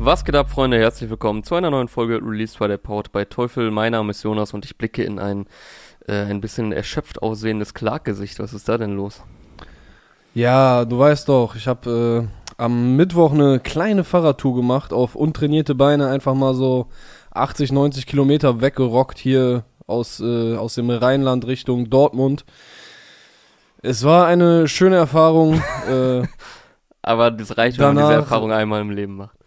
Was geht ab, Freunde? Herzlich willkommen zu einer neuen Folge Release by der Powered bei Teufel. Mein Name ist Jonas und ich blicke in ein äh, ein bisschen erschöpft aussehendes Clark-Gesicht. Was ist da denn los? Ja, du weißt doch, ich habe äh, am Mittwoch eine kleine Fahrradtour gemacht, auf untrainierte Beine einfach mal so 80, 90 Kilometer weggerockt hier aus, äh, aus dem Rheinland Richtung Dortmund. Es war eine schöne Erfahrung. äh, Aber das reicht, wenn man diese Erfahrung einmal im Leben macht.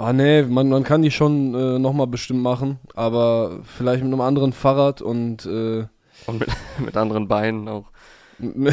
Ah nee, man, man kann die schon äh, nochmal bestimmt machen, aber vielleicht mit einem anderen Fahrrad und äh, Und mit, mit anderen Beinen auch.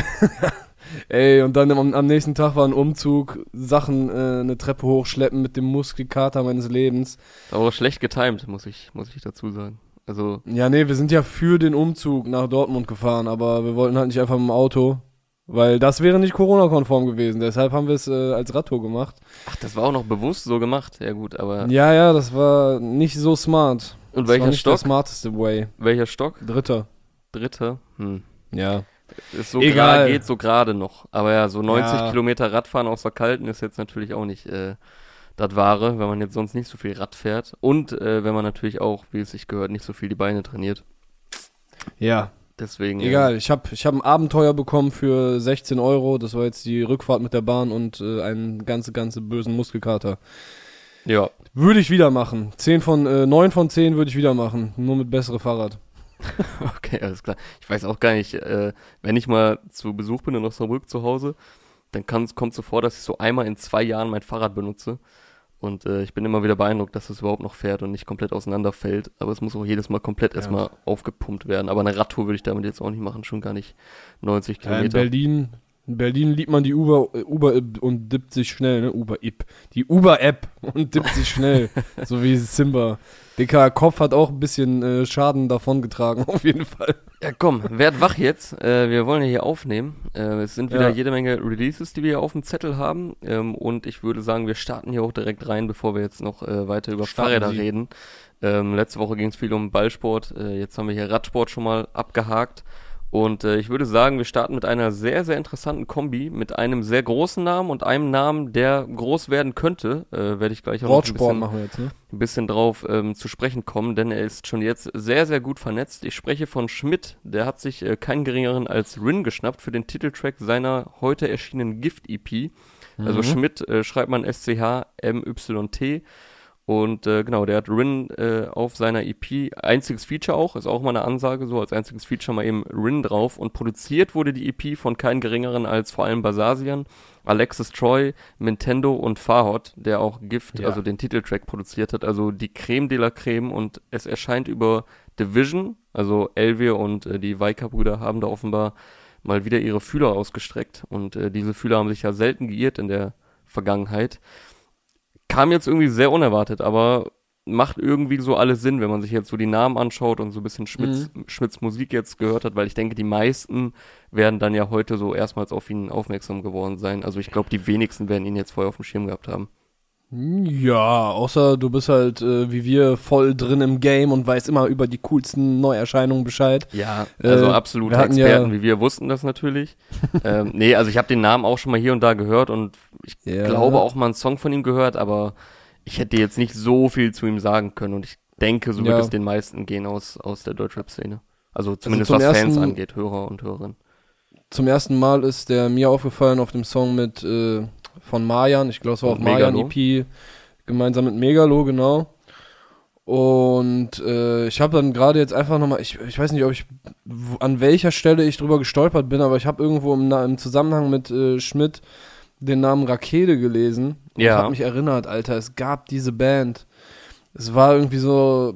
Ey, und dann am, am nächsten Tag war ein Umzug, Sachen, äh, eine Treppe hochschleppen mit dem Muskelkater meines Lebens. Aber schlecht getimt, muss ich, muss ich dazu sagen. Also, Ja, nee, wir sind ja für den Umzug nach Dortmund gefahren, aber wir wollten halt nicht einfach mit dem Auto, weil das wäre nicht Corona-konform gewesen. Deshalb haben wir es äh, als Radtour gemacht. ach, das war auch noch bewusst so gemacht. Ja gut, aber Ja, ja, das war nicht so smart. Und das welcher war nicht Stock? der smarteste Way. welcher Stock? Dritter. Dritter? Hm. Ja. Ist so Egal. gerade, geht so gerade noch. Aber ja, so 90 Ja. Kilometer Radfahren aus der Kalten ist jetzt natürlich auch nicht äh, das Wahre, wenn man jetzt sonst nicht so viel Rad fährt. Und äh, wenn man natürlich auch, wie es sich gehört, nicht so viel die Beine trainiert. Ja, Deswegen. egal. Ich habe ich hab ein Abenteuer bekommen für 16 Euro. Das war jetzt die Rückfahrt mit der Bahn und äh, einen ganze, ganze bösen Muskelkater. Ja. Würde ich wieder machen. 10 von, äh, 9 von 10 würde ich wieder machen. Nur mit bessere Fahrrad. Okay, alles klar. Ich weiß auch gar nicht, äh, wenn ich mal zu Besuch bin in Osnabrück zu Hause, dann kommt es so vor, dass ich so einmal in zwei Jahren mein Fahrrad benutze. Und äh, ich bin immer wieder beeindruckt, dass es überhaupt noch fährt und nicht komplett auseinanderfällt. Aber es muss auch jedes Mal komplett Ja. erstmal aufgepumpt werden. Aber eine Radtour würde ich damit jetzt auch nicht machen, schon gar nicht 90 Ja, in Kilometer. Berlin, in Berlin liebt man die Uber, äh, Uber App und dippt sich schnell, ne? Uber App. Die Uber App und dippt sich schnell. so wie Simba. Dicker Kopf hat auch ein bisschen äh, Schaden davon getragen, auf jeden Fall. Ja, komm, werd wach jetzt. Äh, wir wollen ja hier aufnehmen. Äh, es sind wieder Ja. jede Menge Releases, die wir hier auf dem Zettel haben. Ähm, und ich würde sagen, wir starten hier auch direkt rein, bevor wir jetzt noch äh, weiter über Starten Fahrräder Sie. reden. Ähm, letzte Woche ging es viel um Ballsport. Äh, jetzt haben wir hier Radsport schon mal abgehakt. Und äh, ich würde sagen, wir starten mit einer sehr, sehr interessanten Kombi, mit einem sehr großen Namen und einem Namen, der groß werden könnte. Äh, Werde ich gleich auch noch ein bisschen machen wir jetzt, ne? ein bisschen drauf ähm, zu sprechen kommen, denn er ist schon jetzt sehr, sehr gut vernetzt. Ich spreche von Schmidt, der hat sich äh, keinen geringeren als Rin geschnappt für den Titeltrack seiner heute erschienenen Gift-EP. Also Mhm. Schmidt äh, schreibt man S-C-H-M-Y-T. Und äh, genau, der hat Rin äh, auf seiner EP, einziges Feature auch, ist auch mal eine Ansage, so als einziges Feature mal eben Rin drauf. Und produziert wurde die EP von keinen geringeren als vor allem Basasian, Alexis Troy, Nintendo und Fahot, der auch Gift, Ja. also den Titeltrack produziert hat, also die Creme de la Creme und es erscheint über Division, also Elvier und äh, die Weika-Brüder haben da offenbar mal wieder ihre Fühler ausgestreckt und äh, diese Fühler haben sich ja selten geirrt in der Vergangenheit. Kam jetzt irgendwie sehr unerwartet, aber macht irgendwie so alles Sinn, wenn man sich jetzt so die Namen anschaut und so ein bisschen Schmitz, Schmitz Musik jetzt gehört hat, weil ich denke, die meisten werden dann ja heute so erstmals auf ihn aufmerksam geworden sein. Also ich glaube, die wenigsten werden ihn jetzt vorher auf dem Schirm gehabt haben. Ja, außer du bist halt äh, wie wir voll drin im Game und weißt immer über die coolsten Neuerscheinungen Bescheid. Ja, also Äh, absolute hatten ja- Experten wie wir wussten das natürlich. ähm, nee, also ich habe den Namen auch schon mal hier und da gehört und ich Ja. glaube auch mal einen Song von ihm gehört, aber ich hätte jetzt nicht so viel zu ihm sagen können und ich denke, so wird Ja. es den meisten gehen aus, aus der Deutschrap-Szene. Also zumindest zum was Fans angeht, Hörer und Hörerinnen. Zum ersten Mal ist der mir aufgefallen auf dem Song mit äh, von Marjan, ich glaube es war auf Und Marjan Megalo. EP, gemeinsam mit Megalo, genau. Und äh, ich habe dann gerade jetzt einfach nochmal, ich, ich weiß nicht, ob ich an welcher Stelle ich drüber gestolpert bin, aber ich habe irgendwo im, im Zusammenhang mit äh, Schmidt den Namen Rakete gelesen und Ja. habe mich erinnert, Alter, es gab diese Band. Es war irgendwie so,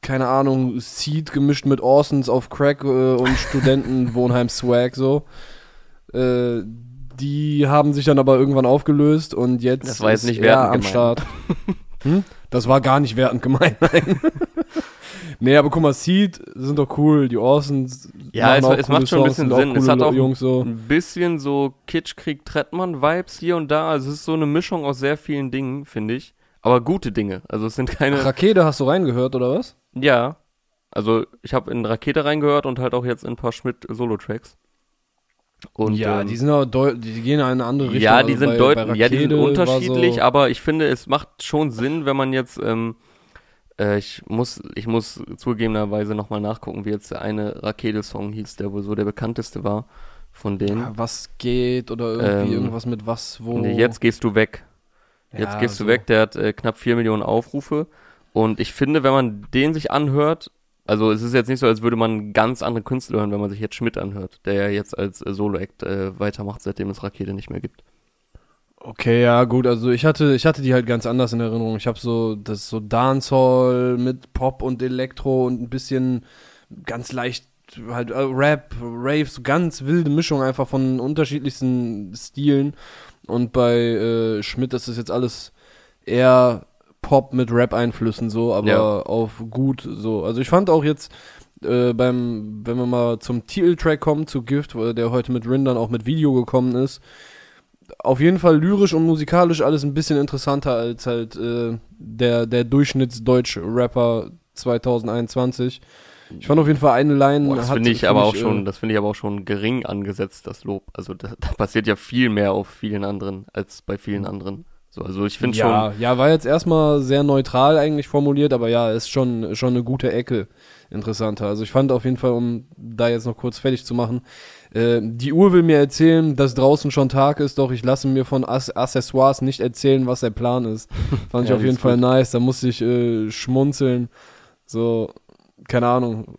keine Ahnung, Seed gemischt mit Orsons auf Crack äh, und Studentenwohnheim-Swag so. Äh, die haben sich dann aber irgendwann aufgelöst und jetzt Das war jetzt nicht er wertend am gemeint. Start. hm? Das war gar nicht wertend gemeint, nein. nee, aber guck mal, Seed sind doch cool, die Orsons Ja, es, es macht schon ein bisschen Sinn. Es hat auch Jungs so. ein bisschen so Kitschkrieg-Trettmann-Vibes hier und da. Also es ist so eine Mischung aus sehr vielen Dingen, finde ich. Aber gute Dinge. Also es sind keine. Rakete hast du reingehört, oder was? Ja. Also ich habe in Rakete reingehört und halt auch jetzt in ein paar Schmidt-Solo-Tracks. Und, ja, ähm, die sind auch die gehen in eine andere Richtung. Ja, die also sind deutlich, ja, die sind unterschiedlich, so aber ich finde, es macht schon Sinn, wenn man jetzt, ähm, äh, ich muss, ich muss zugegebenerweise nochmal nachgucken, wie jetzt der eine Rakete-Song hieß, der wohl so der bekannteste war von denen. Ja, was geht oder irgendwie ähm, irgendwas mit was, wo. Nee, jetzt gehst du weg. Jetzt ja, gehst so. du weg, der hat äh, knapp vier Millionen Aufrufe. Und ich finde, wenn man den sich anhört, also es ist jetzt nicht so, als würde man ganz andere Künstler hören, wenn man sich jetzt Schmidt anhört, der ja jetzt als äh, Solo-Act äh, weitermacht, seitdem es Rakete nicht mehr gibt. Okay, ja, gut, also ich hatte, ich hatte die halt ganz anders in Erinnerung. Ich habe so, das so Dancehall mit Pop und Elektro und ein bisschen ganz leicht halt äh, Rap, Rave, so ganz wilde Mischung einfach von unterschiedlichsten Stilen. Und bei äh, Schmidt ist das jetzt alles eher Pop mit Rap-Einflüssen so, aber ja. auf gut so. Also ich fand auch jetzt äh, beim, wenn wir mal zum Titeltrack kommen, zu Gift, der heute mit Rin dann auch mit Video gekommen ist, auf jeden Fall lyrisch und musikalisch alles ein bisschen interessanter als halt äh, der, der Durchschnittsdeutsch-Rapper 2021. Ich fand auf jeden Fall eine Line. Boah, das finde ich aber auch schon, äh, das finde ich aber auch schon gering angesetzt, das Lob. Also da, da, passiert ja viel mehr auf vielen anderen als bei vielen anderen. So, also ich finde ja, schon. Ja, war jetzt erstmal sehr neutral eigentlich formuliert, aber ja, ist schon, schon eine gute Ecke interessanter. Also ich fand auf jeden Fall, um da jetzt noch kurz fertig zu machen, äh, die Uhr will mir erzählen, dass draußen schon Tag ist, doch ich lasse mir von Ass Accessoires nicht erzählen, was der Plan ist. Fand ich auf jeden Fall gut. nice, da musste ich äh, schmunzeln. So, keine Ahnung.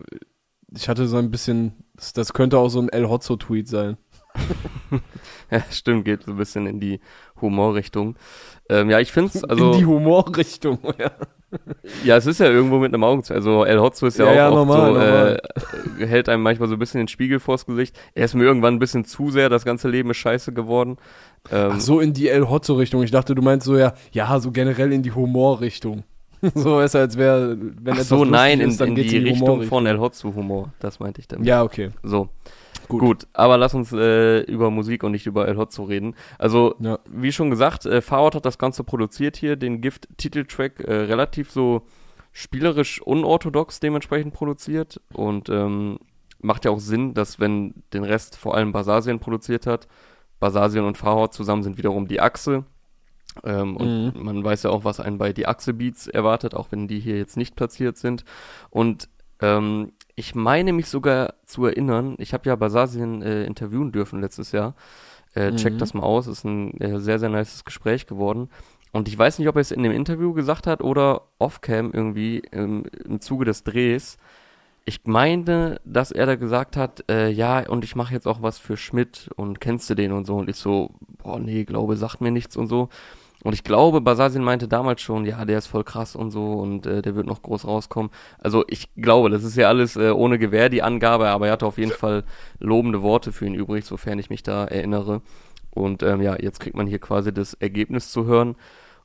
Ich hatte so ein bisschen, das, das könnte auch so ein El Hotzo-Tweet sein. ja, stimmt, geht so ein bisschen in die Humorrichtung. Ähm, ja, ich finde es, also. In die Humorrichtung, ja. Ja, es ist ja irgendwo mit einem Augen. Also El Hotzo ist ja, ja auch ja, normal, so, normal. Äh, hält einem manchmal so ein bisschen den Spiegel vors Gesicht. Er ist mir irgendwann ein bisschen zu sehr, das ganze Leben ist scheiße geworden. Ähm, Ach so, in die El Hotzo-Richtung. Ich dachte, du meinst so, ja, ja, so generell in die Humorrichtung. so ist als wäre, wenn Ach so, nein, in, in die, die Richtung von El Hotzo Humor. Das meinte ich damit. Ja, okay. So. Gut. Gut, aber lass uns äh, über Musik und nicht über El Hotzo reden. Also, ja. wie schon gesagt, äh, Farhad hat das Ganze produziert hier, den Gift-Titeltrack, äh, relativ so spielerisch unorthodox dementsprechend produziert und ähm, macht ja auch Sinn, dass wenn den Rest vor allem Basasien produziert hat, Basasien und Farhad zusammen sind wiederum die Achse. Ähm, und mhm. man weiß ja auch, was einen bei die Achse Beats erwartet, auch wenn die hier jetzt nicht platziert sind. Und ähm, ich meine mich sogar zu erinnern, ich habe ja Basasien äh, interviewen dürfen letztes Jahr. Äh, mhm. Checkt das mal aus, ist ein äh, sehr, sehr nices Gespräch geworden. Und ich weiß nicht, ob er es in dem Interview gesagt hat oder off-cam irgendwie im, im Zuge des Drehs. Ich meine, dass er da gesagt hat, äh, ja, und ich mache jetzt auch was für Schmidt und kennst du den und so. Und ich so, boah, nee, glaube, sagt mir nichts und so. Und ich glaube, Basasin meinte damals schon, ja, der ist voll krass und so und äh, der wird noch groß rauskommen. Also ich glaube, das ist ja alles äh, ohne Gewehr die Angabe, aber er hatte auf jeden Fall lobende Worte für ihn übrig, sofern ich mich da erinnere. Und ähm, ja, jetzt kriegt man hier quasi das Ergebnis zu hören.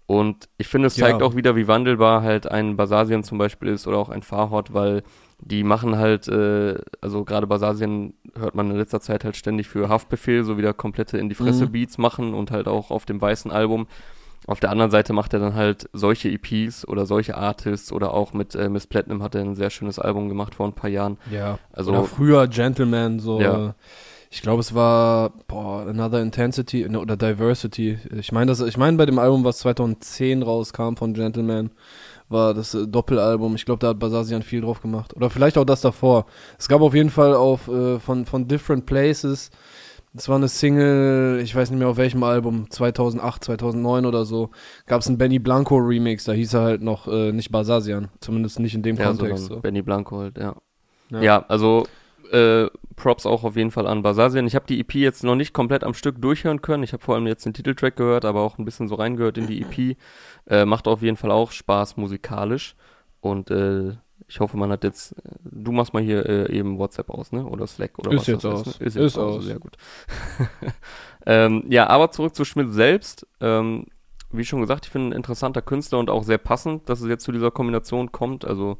Und ich finde, es zeigt ja. auch wieder, wie wandelbar halt ein Basasien zum Beispiel ist oder auch ein Farhot, weil die machen halt, äh, also gerade Basasien hört man in letzter Zeit halt ständig für Haftbefehl, so wieder komplette in die Fresse mhm. Beats machen und halt auch auf dem weißen Album auf der anderen Seite macht er dann halt solche EPs oder solche Artists oder auch mit äh, Miss Platinum hat er ein sehr schönes Album gemacht vor ein paar Jahren. Ja. Also oder früher Gentleman so. Ja. Ich glaube, es war boah, Another Intensity ne, oder Diversity. Ich meine, das ich meine bei dem Album, was 2010 rauskam von Gentleman, war das äh, Doppelalbum. Ich glaube, da hat Basasian viel drauf gemacht oder vielleicht auch das davor. Es gab auf jeden Fall auf äh, von von Different Places das war eine Single, ich weiß nicht mehr auf welchem Album, 2008, 2009 oder so, gab es einen Benny Blanco Remix, da hieß er halt noch äh, nicht Basasian, zumindest nicht in dem ja, Kontext. So. Benny Blanco halt, ja. Ja, ja also äh, Props auch auf jeden Fall an Basasian. Ich habe die EP jetzt noch nicht komplett am Stück durchhören können. Ich habe vor allem jetzt den Titeltrack gehört, aber auch ein bisschen so reingehört in die EP. Äh, macht auf jeden Fall auch Spaß musikalisch. Und äh, ich hoffe, man hat jetzt. Du machst mal hier äh, eben WhatsApp aus, ne? Oder Slack oder ist was jetzt aus. Ist, ne? ist jetzt ist aus. aus. Sehr gut. ähm, ja, aber zurück zu Schmidt selbst. Ähm, wie schon gesagt, ich finde ein interessanter Künstler und auch sehr passend, dass es jetzt zu dieser Kombination kommt. Also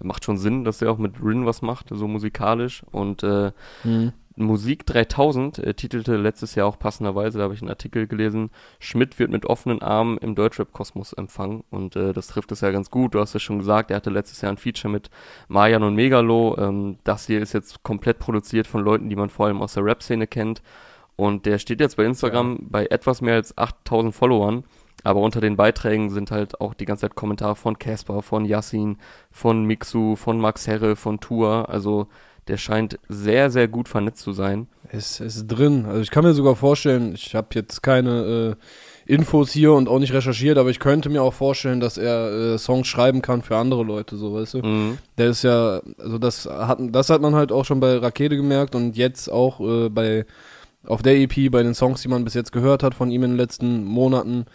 macht schon Sinn, dass er auch mit Rin was macht, so musikalisch. Und äh, mhm. Musik 3000 äh, titelte letztes Jahr auch passenderweise, da habe ich einen Artikel gelesen, Schmidt wird mit offenen Armen im Deutschrap-Kosmos empfangen und äh, das trifft es ja ganz gut. Du hast es schon gesagt, er hatte letztes Jahr ein Feature mit Marian und Megalo. Ähm, das hier ist jetzt komplett produziert von Leuten, die man vor allem aus der Rap-Szene kennt und der steht jetzt bei Instagram ja. bei etwas mehr als 8000 Followern. Aber unter den Beiträgen sind halt auch die ganze Zeit Kommentare von Casper, von Yassin, von Mixu, von Max Herre, von Tour. Also der scheint sehr, sehr gut vernetzt zu sein. Es ist drin. Also ich kann mir sogar vorstellen, ich habe jetzt keine äh, Infos hier und auch nicht recherchiert, aber ich könnte mir auch vorstellen, dass er äh, Songs schreiben kann für andere Leute, so weißt du. Mhm. Der ist ja, also das hat, das hat man halt auch schon bei Rakete gemerkt und jetzt auch äh, bei auf der EP, bei den Songs, die man bis jetzt gehört hat von ihm in den letzten Monaten.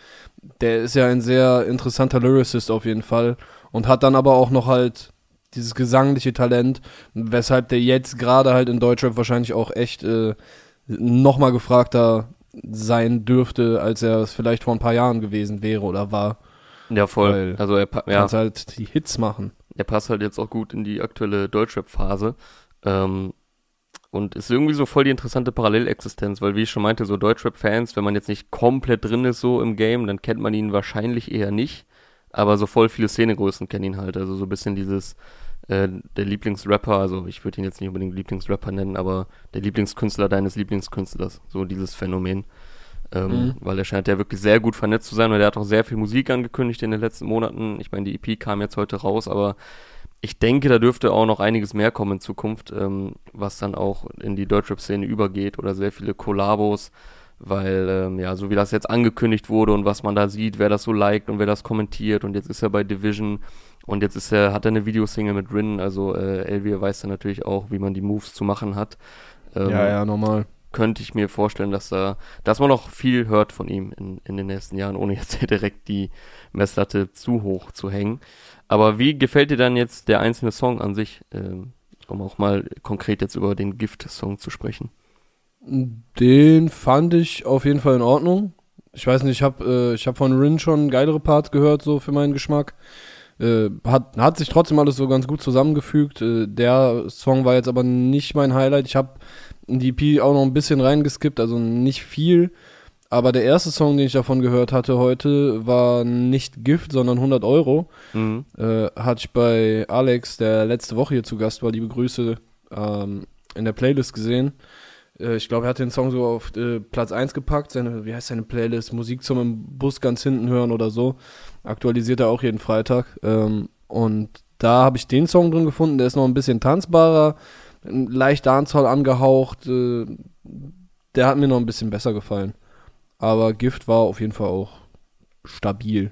Der ist ja ein sehr interessanter Lyricist auf jeden Fall und hat dann aber auch noch halt dieses gesangliche Talent, weshalb der jetzt gerade halt in Deutschrap wahrscheinlich auch echt äh, nochmal gefragter sein dürfte, als er es vielleicht vor ein paar Jahren gewesen wäre oder war. Ja, voll. Weil also er ja. kann halt die Hits machen. Er passt halt jetzt auch gut in die aktuelle Deutschrap-Phase. Ähm, und ist irgendwie so voll die interessante Parallelexistenz, weil wie ich schon meinte, so Deutschrap-Fans, wenn man jetzt nicht komplett drin ist so im Game, dann kennt man ihn wahrscheinlich eher nicht. Aber so voll viele Szenegrößen kennen ihn halt. Also so ein bisschen dieses äh, der Lieblingsrapper, also ich würde ihn jetzt nicht unbedingt Lieblingsrapper nennen, aber der Lieblingskünstler deines Lieblingskünstlers, so dieses Phänomen. Ähm, mhm. Weil er scheint ja wirklich sehr gut vernetzt zu sein und er hat auch sehr viel Musik angekündigt in den letzten Monaten. Ich meine, die EP kam jetzt heute raus, aber ich denke, da dürfte auch noch einiges mehr kommen in Zukunft, ähm, was dann auch in die Deutschrap-Szene übergeht oder sehr viele Kollabos, weil ähm, ja, so wie das jetzt angekündigt wurde und was man da sieht, wer das so liked und wer das kommentiert und jetzt ist er bei Division und jetzt ist er, hat er eine Videosingle mit Rin, also äh, Elvia weiß dann natürlich auch, wie man die Moves zu machen hat. Ähm, ja, ja, normal. Könnte ich mir vorstellen, dass da, dass man noch viel hört von ihm in, in den nächsten Jahren, ohne jetzt direkt die Messlatte zu hoch zu hängen. Aber wie gefällt dir dann jetzt der einzelne Song an sich, ähm, um auch mal konkret jetzt über den Gift-Song zu sprechen? Den fand ich auf jeden Fall in Ordnung. Ich weiß nicht, ich habe äh, ich hab von Rin schon geilere Parts gehört, so für meinen Geschmack. Äh, hat, hat sich trotzdem alles so ganz gut zusammengefügt. Äh, der Song war jetzt aber nicht mein Highlight. Ich habe in die EP auch noch ein bisschen reingeskippt, also nicht viel. Aber der erste Song, den ich davon gehört hatte heute, war nicht Gift, sondern 100 Euro. Mhm. Äh, hatte ich bei Alex, der letzte Woche hier zu Gast war, liebe Grüße, ähm, in der Playlist gesehen. Äh, ich glaube, er hat den Song so auf äh, Platz 1 gepackt. Seine, wie heißt seine Playlist? Musik zum Bus ganz hinten hören oder so. Aktualisiert er auch jeden Freitag. Ähm, und da habe ich den Song drin gefunden. Der ist noch ein bisschen tanzbarer, leicht Dancehall angehaucht. Äh, der hat mir noch ein bisschen besser gefallen. Aber Gift war auf jeden Fall auch stabil.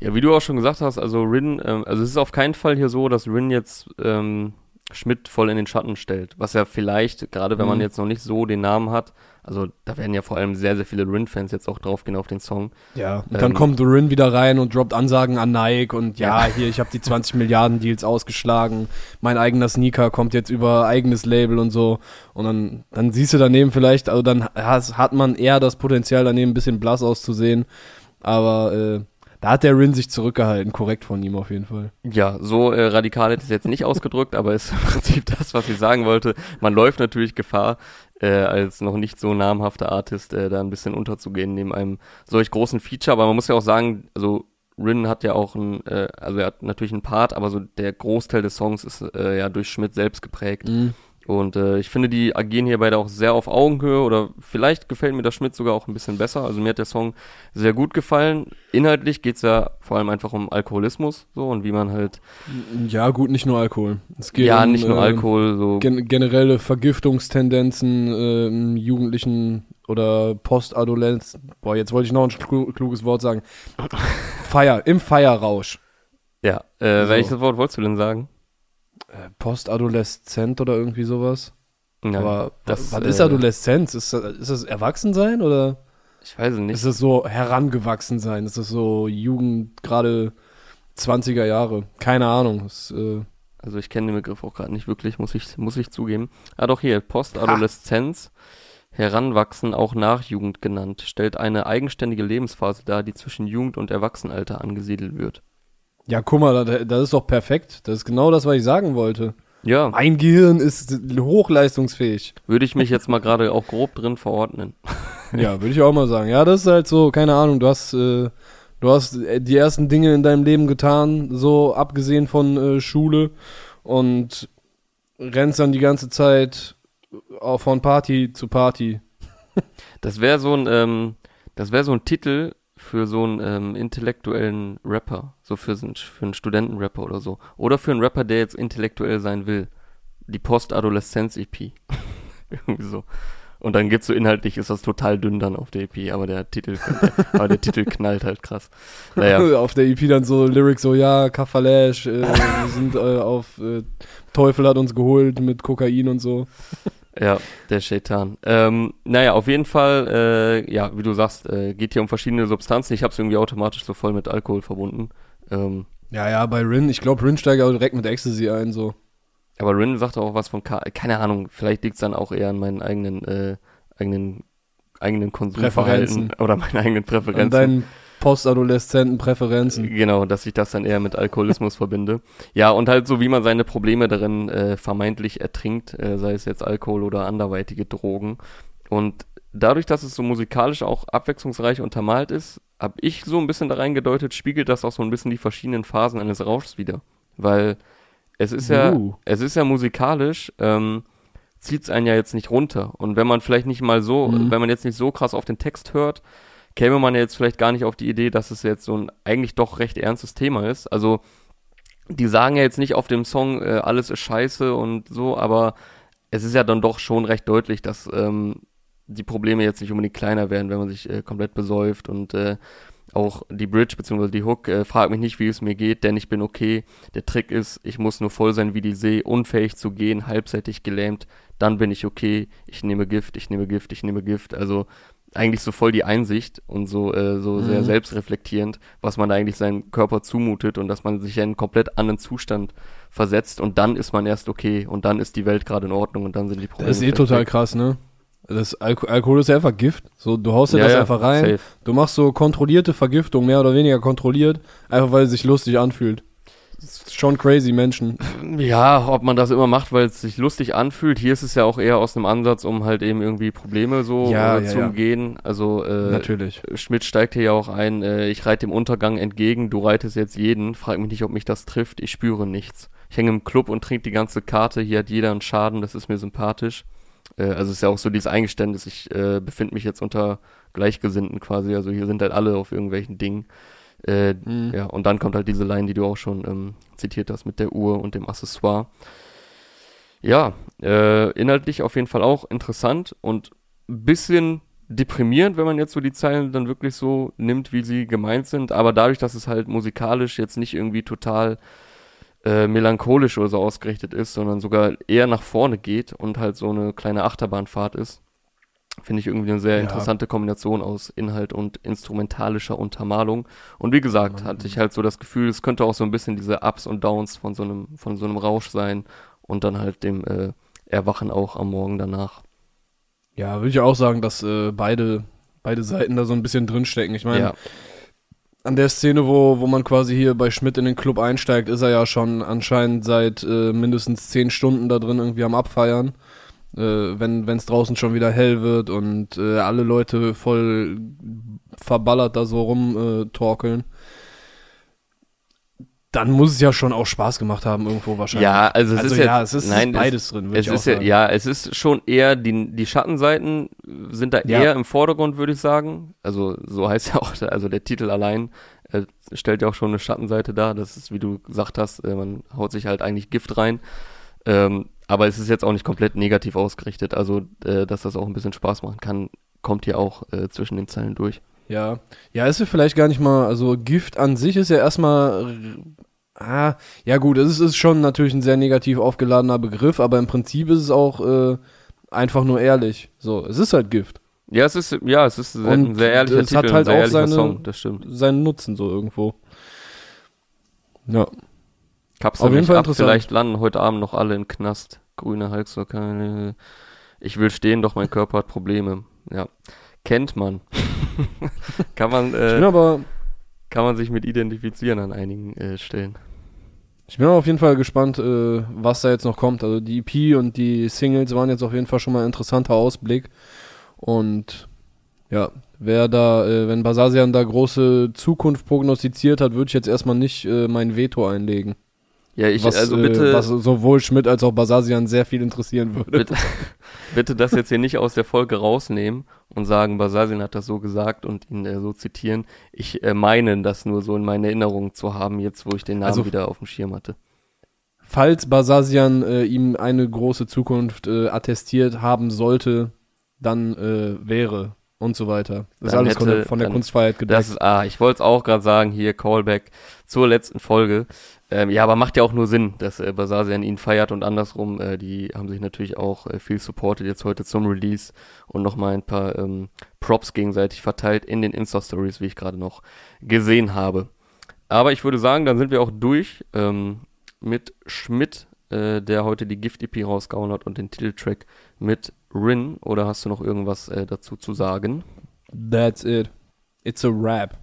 Ja, wie du auch schon gesagt hast, also Rin, ähm, also es ist auf keinen Fall hier so, dass Rin jetzt ähm, Schmidt voll in den Schatten stellt. Was ja vielleicht, gerade wenn man mhm. jetzt noch nicht so den Namen hat, also da werden ja vor allem sehr, sehr viele Rin-Fans jetzt auch draufgehen auf den Song. Ja, und ähm, dann kommt Rin wieder rein und droppt Ansagen an Nike und ja, ja. hier, ich habe die 20 Milliarden Deals ausgeschlagen, mein eigener Sneaker kommt jetzt über eigenes Label und so. Und dann, dann siehst du daneben vielleicht, also dann hat man eher das Potenzial daneben ein bisschen blass auszusehen. Aber äh, da hat der Rin sich zurückgehalten, korrekt von ihm auf jeden Fall. Ja, so äh, radikal hätte ich es jetzt nicht ausgedrückt, aber ist im Prinzip das, was ich sagen wollte. Man läuft natürlich Gefahr, äh, als noch nicht so namhafter Artist äh, da ein bisschen unterzugehen neben einem solch großen Feature. Aber man muss ja auch sagen, also Rin hat ja auch ein, äh, also er hat natürlich einen Part, aber so der Großteil des Songs ist äh, ja durch Schmidt selbst geprägt. Mhm. Und äh, ich finde, die agieren hier beide auch sehr auf Augenhöhe oder vielleicht gefällt mir der Schmidt sogar auch ein bisschen besser. Also mir hat der Song sehr gut gefallen. Inhaltlich geht's ja vor allem einfach um Alkoholismus so und wie man halt. Ja, gut, nicht nur Alkohol. Es geht ja, um, nicht nur äh, Alkohol. So. Gen generelle Vergiftungstendenzen äh, im Jugendlichen oder Postadoleszenz. Boah, jetzt wollte ich noch ein kluges Wort sagen. Feier, im Feierrausch. Ja, äh, so. welches Wort wolltest du denn sagen? Äh, postadoleszent oder irgendwie sowas. Ja, Aber das, was, was ist äh, Adoleszenz? Ist, ist das Erwachsensein oder? Ich weiß es nicht. Ist es so herangewachsen sein? Ist es so Jugend, gerade 20er Jahre? Keine Ahnung. Das, äh also ich kenne den Begriff auch gerade nicht wirklich, muss ich, muss ich zugeben. Ah doch hier, Postadoleszenz, Heranwachsen, auch Nachjugend genannt, stellt eine eigenständige Lebensphase dar, die zwischen Jugend und Erwachsenenalter angesiedelt wird. Ja, guck mal, das, ist doch perfekt. Das ist genau das, was ich sagen wollte. Ja, Mein Gehirn ist hochleistungsfähig. würde ich mich jetzt mal gerade auch grob drin verordnen. Ja, würde ich auch mal sagen. Ja, das ist halt so, keine Ahnung, du hast, äh, du hast äh, die ersten Dinge in deinem Leben getan, so abgesehen von äh, Schule und rennst dann die ganze Zeit auch von Party zu Party. Das wäre so ein, ähm, das wäre so ein Titel für so einen ähm, intellektuellen Rapper, so für, für einen Studentenrapper oder so. Oder für einen Rapper, der jetzt intellektuell sein will. Die Post-Adoleszenz-EP. Irgendwie so. Und dann gibt's so inhaltlich, ist das total dünn dann auf der EP, aber der Titel, aber der Titel knallt halt krass. Naja, Auf der EP dann so Lyrics so, ja, Kafalash, äh, wir sind äh, auf äh, Teufel hat uns geholt mit Kokain und so. Ja, der Shaitan. Ähm, naja, auf jeden Fall, äh, ja, wie du sagst, äh, geht hier um verschiedene Substanzen. Ich habe es irgendwie automatisch so voll mit Alkohol verbunden. Ähm, Ja, ja, bei Rin, ich glaube, Rin steigt auch direkt mit Ecstasy ein, so. Aber Rin sagt auch was von K keine Ahnung, vielleicht liegt's dann auch eher an meinen eigenen, äh, eigenen, eigenen Konsumverhalten oder meinen eigenen An Präferenzen. deinen postadoleszenten Präferenzen. Genau, dass ich das dann eher mit Alkoholismus verbinde. Ja, und halt so, wie man seine Probleme darin äh, vermeintlich ertrinkt, äh, sei es jetzt Alkohol oder anderweitige Drogen. Und dadurch, dass es so musikalisch auch abwechslungsreich untermalt ist, habe ich so ein bisschen da reingedeutet, spiegelt das auch so ein bisschen die verschiedenen Phasen eines Rauschs wieder. Weil es ist ja, Uh. es ist ja musikalisch, ähm, zieht's einen ja jetzt nicht runter. Und wenn man vielleicht nicht mal so, Mhm. wenn man jetzt nicht so krass auf den Text hört, käme man jetzt vielleicht gar nicht auf die Idee, dass es jetzt so ein eigentlich doch recht ernstes Thema ist. Also die sagen ja jetzt nicht auf dem Song, äh, alles ist scheiße und so, aber es ist ja dann doch schon recht deutlich, dass ähm, die Probleme jetzt nicht unbedingt kleiner werden, wenn man sich äh, komplett besäuft und äh, auch die Bridge bzw. die Hook, äh, frag mich nicht, wie es mir geht, denn ich bin okay. Der Trick ist, ich muss nur voll sein wie die See, unfähig zu gehen, halbseitig gelähmt, dann bin ich okay. Ich nehme Gift, ich nehme Gift, ich nehme Gift. Also eigentlich so voll die Einsicht und so, äh, so sehr Mhm. selbstreflektierend, was man da eigentlich seinem Körper zumutet und dass man sich in einen komplett anderen Zustand versetzt und dann ist man erst okay und dann ist die Welt gerade in Ordnung und dann sind die Probleme. Das ist eh total weg. krass, ne? Das Alko Alkohol ist ja einfach Gift. So, du haust dir Ja, das ja, einfach rein. safe. Du machst so kontrollierte Vergiftung, mehr oder weniger kontrolliert, einfach weil es sich lustig anfühlt. Schon crazy, Menschen. Ja, ob man das immer macht, weil es sich lustig anfühlt. Hier ist es ja auch eher aus einem Ansatz, um halt eben irgendwie Probleme so Ja, äh, ja, zu ja. umgehen. Also äh, Natürlich. Schmidt steigt hier ja auch ein, äh, ich reite dem Untergang entgegen, du reitest jetzt jeden. Frag mich nicht, ob mich das trifft, ich spüre nichts. Ich hänge im Club und trinke die ganze Karte, hier hat jeder einen Schaden, das ist mir sympathisch. Äh, also es ist ja auch so dieses Eingeständnis, ich äh, befinde mich jetzt unter Gleichgesinnten quasi, also hier sind halt alle auf irgendwelchen Dingen. Äh, Mhm. ja, und dann kommt halt diese Line, die du auch schon ähm, zitiert hast mit der Uhr und dem Accessoire. Ja, äh, inhaltlich auf jeden Fall auch interessant und ein bisschen deprimierend, wenn man jetzt so die Zeilen dann wirklich so nimmt, wie sie gemeint sind. Aber dadurch, dass es halt musikalisch jetzt nicht irgendwie total äh, melancholisch oder so ausgerichtet ist, sondern sogar eher nach vorne geht und halt so eine kleine Achterbahnfahrt ist, finde ich irgendwie eine sehr Ja. interessante Kombination aus Inhalt und instrumentalischer Untermalung. Und wie gesagt, Mhm. hatte ich halt so das Gefühl, es könnte auch so ein bisschen diese Ups und Downs von so einem, von so einem Rausch sein und dann halt dem äh, Erwachen auch am Morgen danach. Ja, würde ich auch sagen, dass äh, beide, beide Seiten da so ein bisschen drinstecken. Ich meine, ja, an der Szene, wo, wo man quasi hier bei Schmidt in den Club einsteigt, ist er ja schon anscheinend seit äh, mindestens zehn Stunden da drin irgendwie am Abfeiern. Äh, wenn es draußen schon wieder hell wird und äh, alle Leute voll verballert da so rumtorkeln. Äh, dann muss es ja schon auch Spaß gemacht haben irgendwo wahrscheinlich. ja, also es also ist ja, jetzt, es ist nein, beides drin, Es ich auch ist ja, ja, es ist schon eher, die, die Schattenseiten sind da Ja. eher im Vordergrund, würde ich sagen. Also so heißt ja auch, also der Titel allein äh, stellt ja auch schon eine Schattenseite dar. Das ist, wie du gesagt hast, äh, man haut sich halt eigentlich Gift rein. Ähm, aber es ist jetzt auch nicht komplett negativ ausgerichtet. Also, äh, dass das auch ein bisschen Spaß machen kann, kommt hier auch äh, zwischen den Zeilen durch. Ja, ja, ist ja vielleicht gar nicht mal, also Gift an sich ist ja erstmal, ah, ja gut, es ist, ist schon natürlich ein sehr negativ aufgeladener Begriff, aber im Prinzip ist es auch äh, einfach nur ehrlich. So, es ist halt Gift. Ja, es ist, ja, es ist Und ein sehr ehrlicher es Titel, hat halt auch seine- Song, das stimmt. Seinen Nutzen so irgendwo. Ja. Kapsel Auf jeden Fall ab, interessant. vielleicht landen heute Abend noch alle im Knast. Grüne Halsor, keine. Ich will stehen, doch mein Körper hat Probleme. Ja. Kennt man. kann man, Ich bin äh, aber, kann man sich mit identifizieren an einigen äh, Stellen. Ich bin auf jeden Fall gespannt, äh, was da jetzt noch kommt. Also die EP und die Singles waren jetzt auf jeden Fall schon mal ein interessanter Ausblick. Und ja, wer da, äh, wenn Basasian da große Zukunft prognostiziert hat, würde ich jetzt erstmal nicht äh, mein Veto einlegen. Ja, ich, was, also äh, bitte, was sowohl Schmidt als auch Basasian sehr viel interessieren würde. bitte, bitte das jetzt hier nicht aus der Folge rausnehmen und sagen, Basasian hat das so gesagt und ihn äh, so zitieren. Ich äh, meine das nur so in meiner Erinnerung zu haben, jetzt wo ich den Namen Also- wieder auf dem Schirm hatte. Falls Basasian äh, ihm eine große Zukunft äh, attestiert haben sollte, dann äh, wäre und so weiter. Das ist alles von hätte- der, von der dann- Kunstfreiheit gedeckt. Das ist, ah, ich wollte es auch gerade sagen, hier Callback zur letzten Folge. Ähm, ja, aber macht ja auch nur Sinn, dass äh, Basasian ihn feiert und andersrum, äh, die haben sich natürlich auch äh, viel supported jetzt heute zum Release und nochmal ein paar ähm, Props gegenseitig verteilt in den Insta-Stories, wie ich gerade noch gesehen habe. Aber ich würde sagen, dann sind wir auch durch ähm, mit Schmidt, äh, der heute die Gift-EP rausgehauen hat und den Titeltrack mit Rin. Oder hast du noch irgendwas äh, dazu zu sagen? That's it. It's a rap.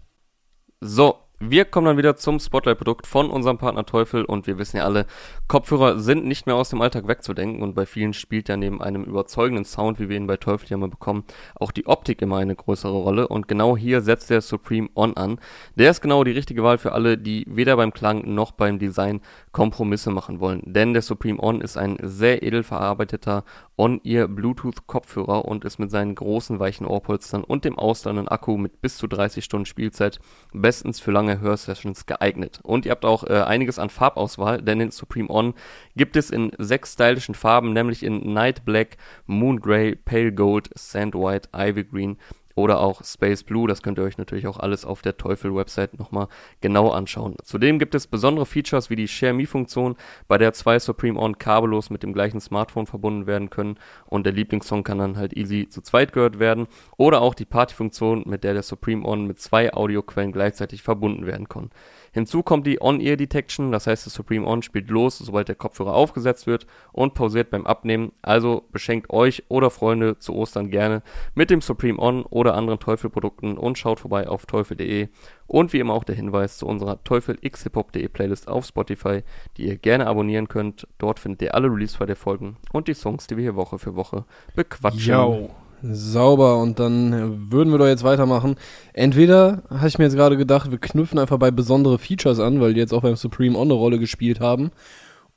So, wir kommen dann wieder zum Spotlight-Produkt von unserem Partner Teufel und wir wissen ja alle, Kopfhörer sind nicht mehr aus dem Alltag wegzudenken und bei vielen spielt ja neben einem überzeugenden Sound, wie wir ihn bei Teufel ja mal bekommen, auch die Optik immer eine größere Rolle und genau hier setzt der Supreme On an. Der ist genau die richtige Wahl für alle, die weder beim Klang noch beim Design Kompromisse machen wollen, denn der Supreme On ist ein sehr edel verarbeiteter On-Ear Bluetooth-Kopfhörer und ist mit seinen großen weichen Ohrpolstern und dem ausladenden Akku mit bis zu 30 Stunden Spielzeit bestens für lange Hörsessions geeignet. Und ihr habt auch äh, einiges an Farbauswahl, denn den Supreme On gibt es in sechs stylischen Farben, nämlich in Night Black, Moon Grey, Pale Gold, Sand White, Ivy Green oder auch Space Blue. Das könnt ihr euch natürlich auch alles auf der Teufel-Website nochmal genau anschauen. Zudem gibt es besondere Features wie die Share Me-Funktion, bei der zwei Supreme On kabellos mit dem gleichen Smartphone verbunden werden können und der Lieblingssong kann dann halt easy zu zweit gehört werden. Oder auch die Party-Funktion, mit der der Supreme On mit zwei Audioquellen gleichzeitig verbunden werden kann. Hinzu kommt die On-Ear Detection, das heißt, der Supreme On spielt los, sobald der Kopfhörer aufgesetzt wird und pausiert beim Abnehmen. Also beschenkt euch oder Freunde zu Ostern gerne mit dem Supreme On oder anderen Teufel-Produkten und schaut vorbei auf teufel.de. Und wie immer auch der Hinweis zu unserer Teufel x hiphop.de Playlist auf Spotify, die ihr gerne abonnieren könnt. Dort findet ihr alle Release der Folgen und die Songs, die wir hier Woche für Woche bequatschen. Yo. Sauber, und dann würden wir doch jetzt weitermachen. Entweder, habe ich mir jetzt gerade gedacht, wir knüpfen einfach bei besondere Features an, weil die jetzt auch beim Supreme On eine Rolle gespielt haben.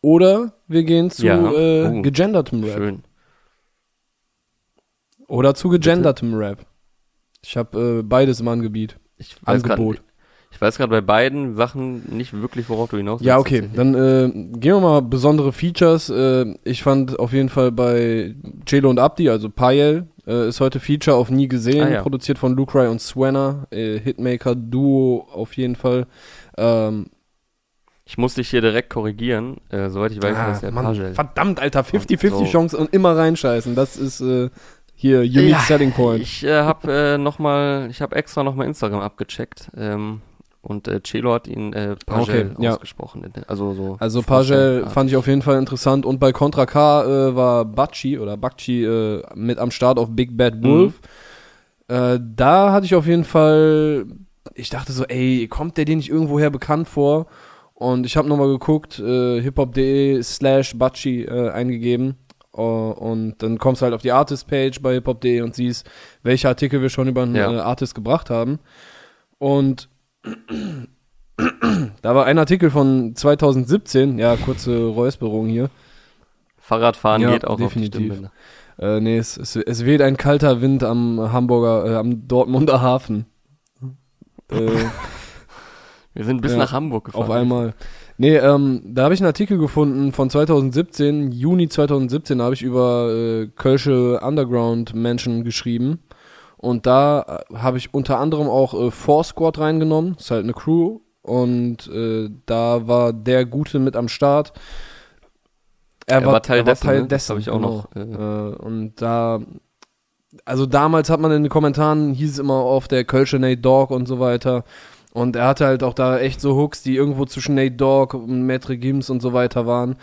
Oder wir gehen zu Ja. äh, Oh. gegendertem Rap. Schön. Oder zu gegendertem Rap. Ich habe äh, beides im Angebiet. Ich weiß Angebot. Ich weiß gerade bei beiden Sachen nicht wirklich, worauf du hinaus Ja, willst, okay. tatsächlich. Dann äh, gehen wir mal besondere Features. Äh, ich fand auf jeden Fall bei Celo und Abdi, also Payel, äh, ist heute Feature auf Nie gesehen, Ah, ja. produziert von Lucry und Swanner, äh, Hitmaker Duo auf jeden Fall. Ähm, Ich muss dich hier direkt korrigieren. Äh, soweit ich weiß, ah, ist der Mann, Pagel. verdammt, Alter, 50-50 So. Chance und immer reinscheißen. Das ist äh, hier Unique Ja, Selling Point. Ich äh, habe äh, noch mal, ich habe extra noch mal Instagram abgecheckt ähm, und äh, Celo hat ihn äh, Pagel Okay, ja. ausgesprochen. Also so. Also Pagel fand ich auf jeden Fall interessant und bei Contra K äh, war Bachi oder Bakchi äh, mit am Start auf Big Bad Wolf. Äh, da hatte ich auf jeden Fall, ich dachte so, ey, kommt der dir nicht irgendwoher bekannt vor? Und ich habe nochmal geguckt, äh, hiphop.de slash Bachi äh, eingegeben. Uh, und dann kommst du halt auf die Artist-Page bei hiphop.de und siehst, welche Artikel wir schon über einen Ja. äh, Artist gebracht haben. Und da war ein Artikel von 2017, ja, kurze Räusperung hier. Fahrradfahren Ja, geht auch definitiv. Äh, nee, es, es, es weht ein kalter Wind am Hamburger, äh, am Dortmunder Hafen. äh, Wir sind bis Ja, nach Hamburg gefahren. auf einmal. Nee, ähm, da habe ich einen Artikel gefunden von 2017, Juni 2017, da habe ich über äh, Kölsche Underground-Menschen geschrieben. Und da äh, habe ich unter anderem auch äh, Four Squad reingenommen, ist halt eine Crew. Und äh, da war der Gute mit am Start. Er war Teil dessen, ne? Dessen, hab ich auch genau. noch, äh, Äh, und da, also damals hat man in den Kommentaren, hieß es immer auf der Kölsche Nate Dogg und so weiter. Und er hatte halt auch da echt so Hooks, die irgendwo zwischen Nate Dogg und Maitre Gims und so weiter waren.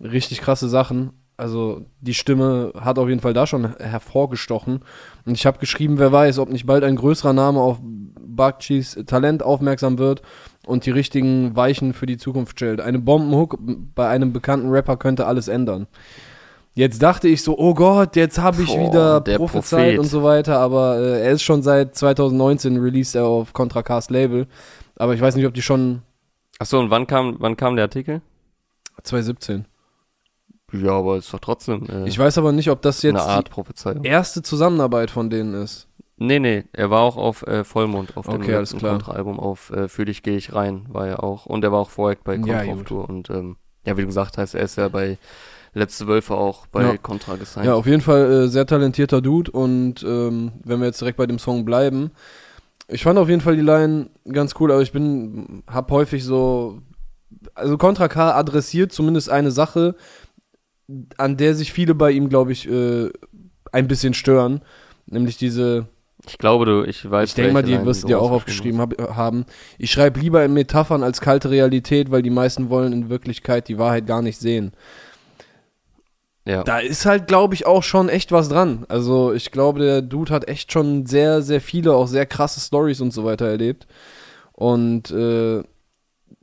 Richtig krasse Sachen. Also die Stimme hat auf jeden Fall da schon hervorgestochen. Und ich habe geschrieben, wer weiß, ob nicht bald ein größerer Name auf Bakchis Talent aufmerksam wird und die richtigen Weichen für die Zukunft stellt. Eine Bombenhook bei einem bekannten Rapper könnte alles ändern. Jetzt dachte ich so, oh Gott, jetzt habe ich Boah, wieder der prophezeit Prophet. und so weiter, aber äh, er ist schon seit 2019 released er auf Contra Cast Label, aber ich weiß nicht, ob die schon Achso, und wann kam, wann kam der Artikel? 2017. Ja, aber ist doch trotzdem äh, Ich weiß aber nicht, ob das jetzt eine Art die Prophezeiung. erste Zusammenarbeit von denen ist. Nee, nee, er war auch auf äh, Vollmond, auf dem Okay, letzten. Kontra-Album, auf äh, Für dich gehe ich rein, war er auch. Und er war auch vorher bei Ja, Contra auf. Tour. Und ähm, ja, wie du gesagt hast, er ist ja bei Letzte Wölfe auch bei Ja. Contra gesigned. Ja, auf jeden Fall äh, sehr talentierter Dude und ähm, wenn wir jetzt direkt bei dem Song bleiben, ich fand auf jeden Fall die Line ganz cool, aber ich bin, hab häufig so, also Contra K adressiert zumindest eine Sache, an der sich viele bei ihm, glaube ich, äh, ein bisschen stören, nämlich diese, Ich glaube, du, ich weiß ich denke mal, die wirst du dir auch aufgeschrieben hab, haben. Ich schreibe lieber in Metaphern als kalte Realität, weil die meisten wollen in Wirklichkeit die Wahrheit gar nicht sehen. Ja. Da ist halt, glaube ich, auch schon echt was dran. Also ich glaube, der Dude hat echt schon sehr, sehr viele, auch sehr krasse Stories und so weiter erlebt. Und äh,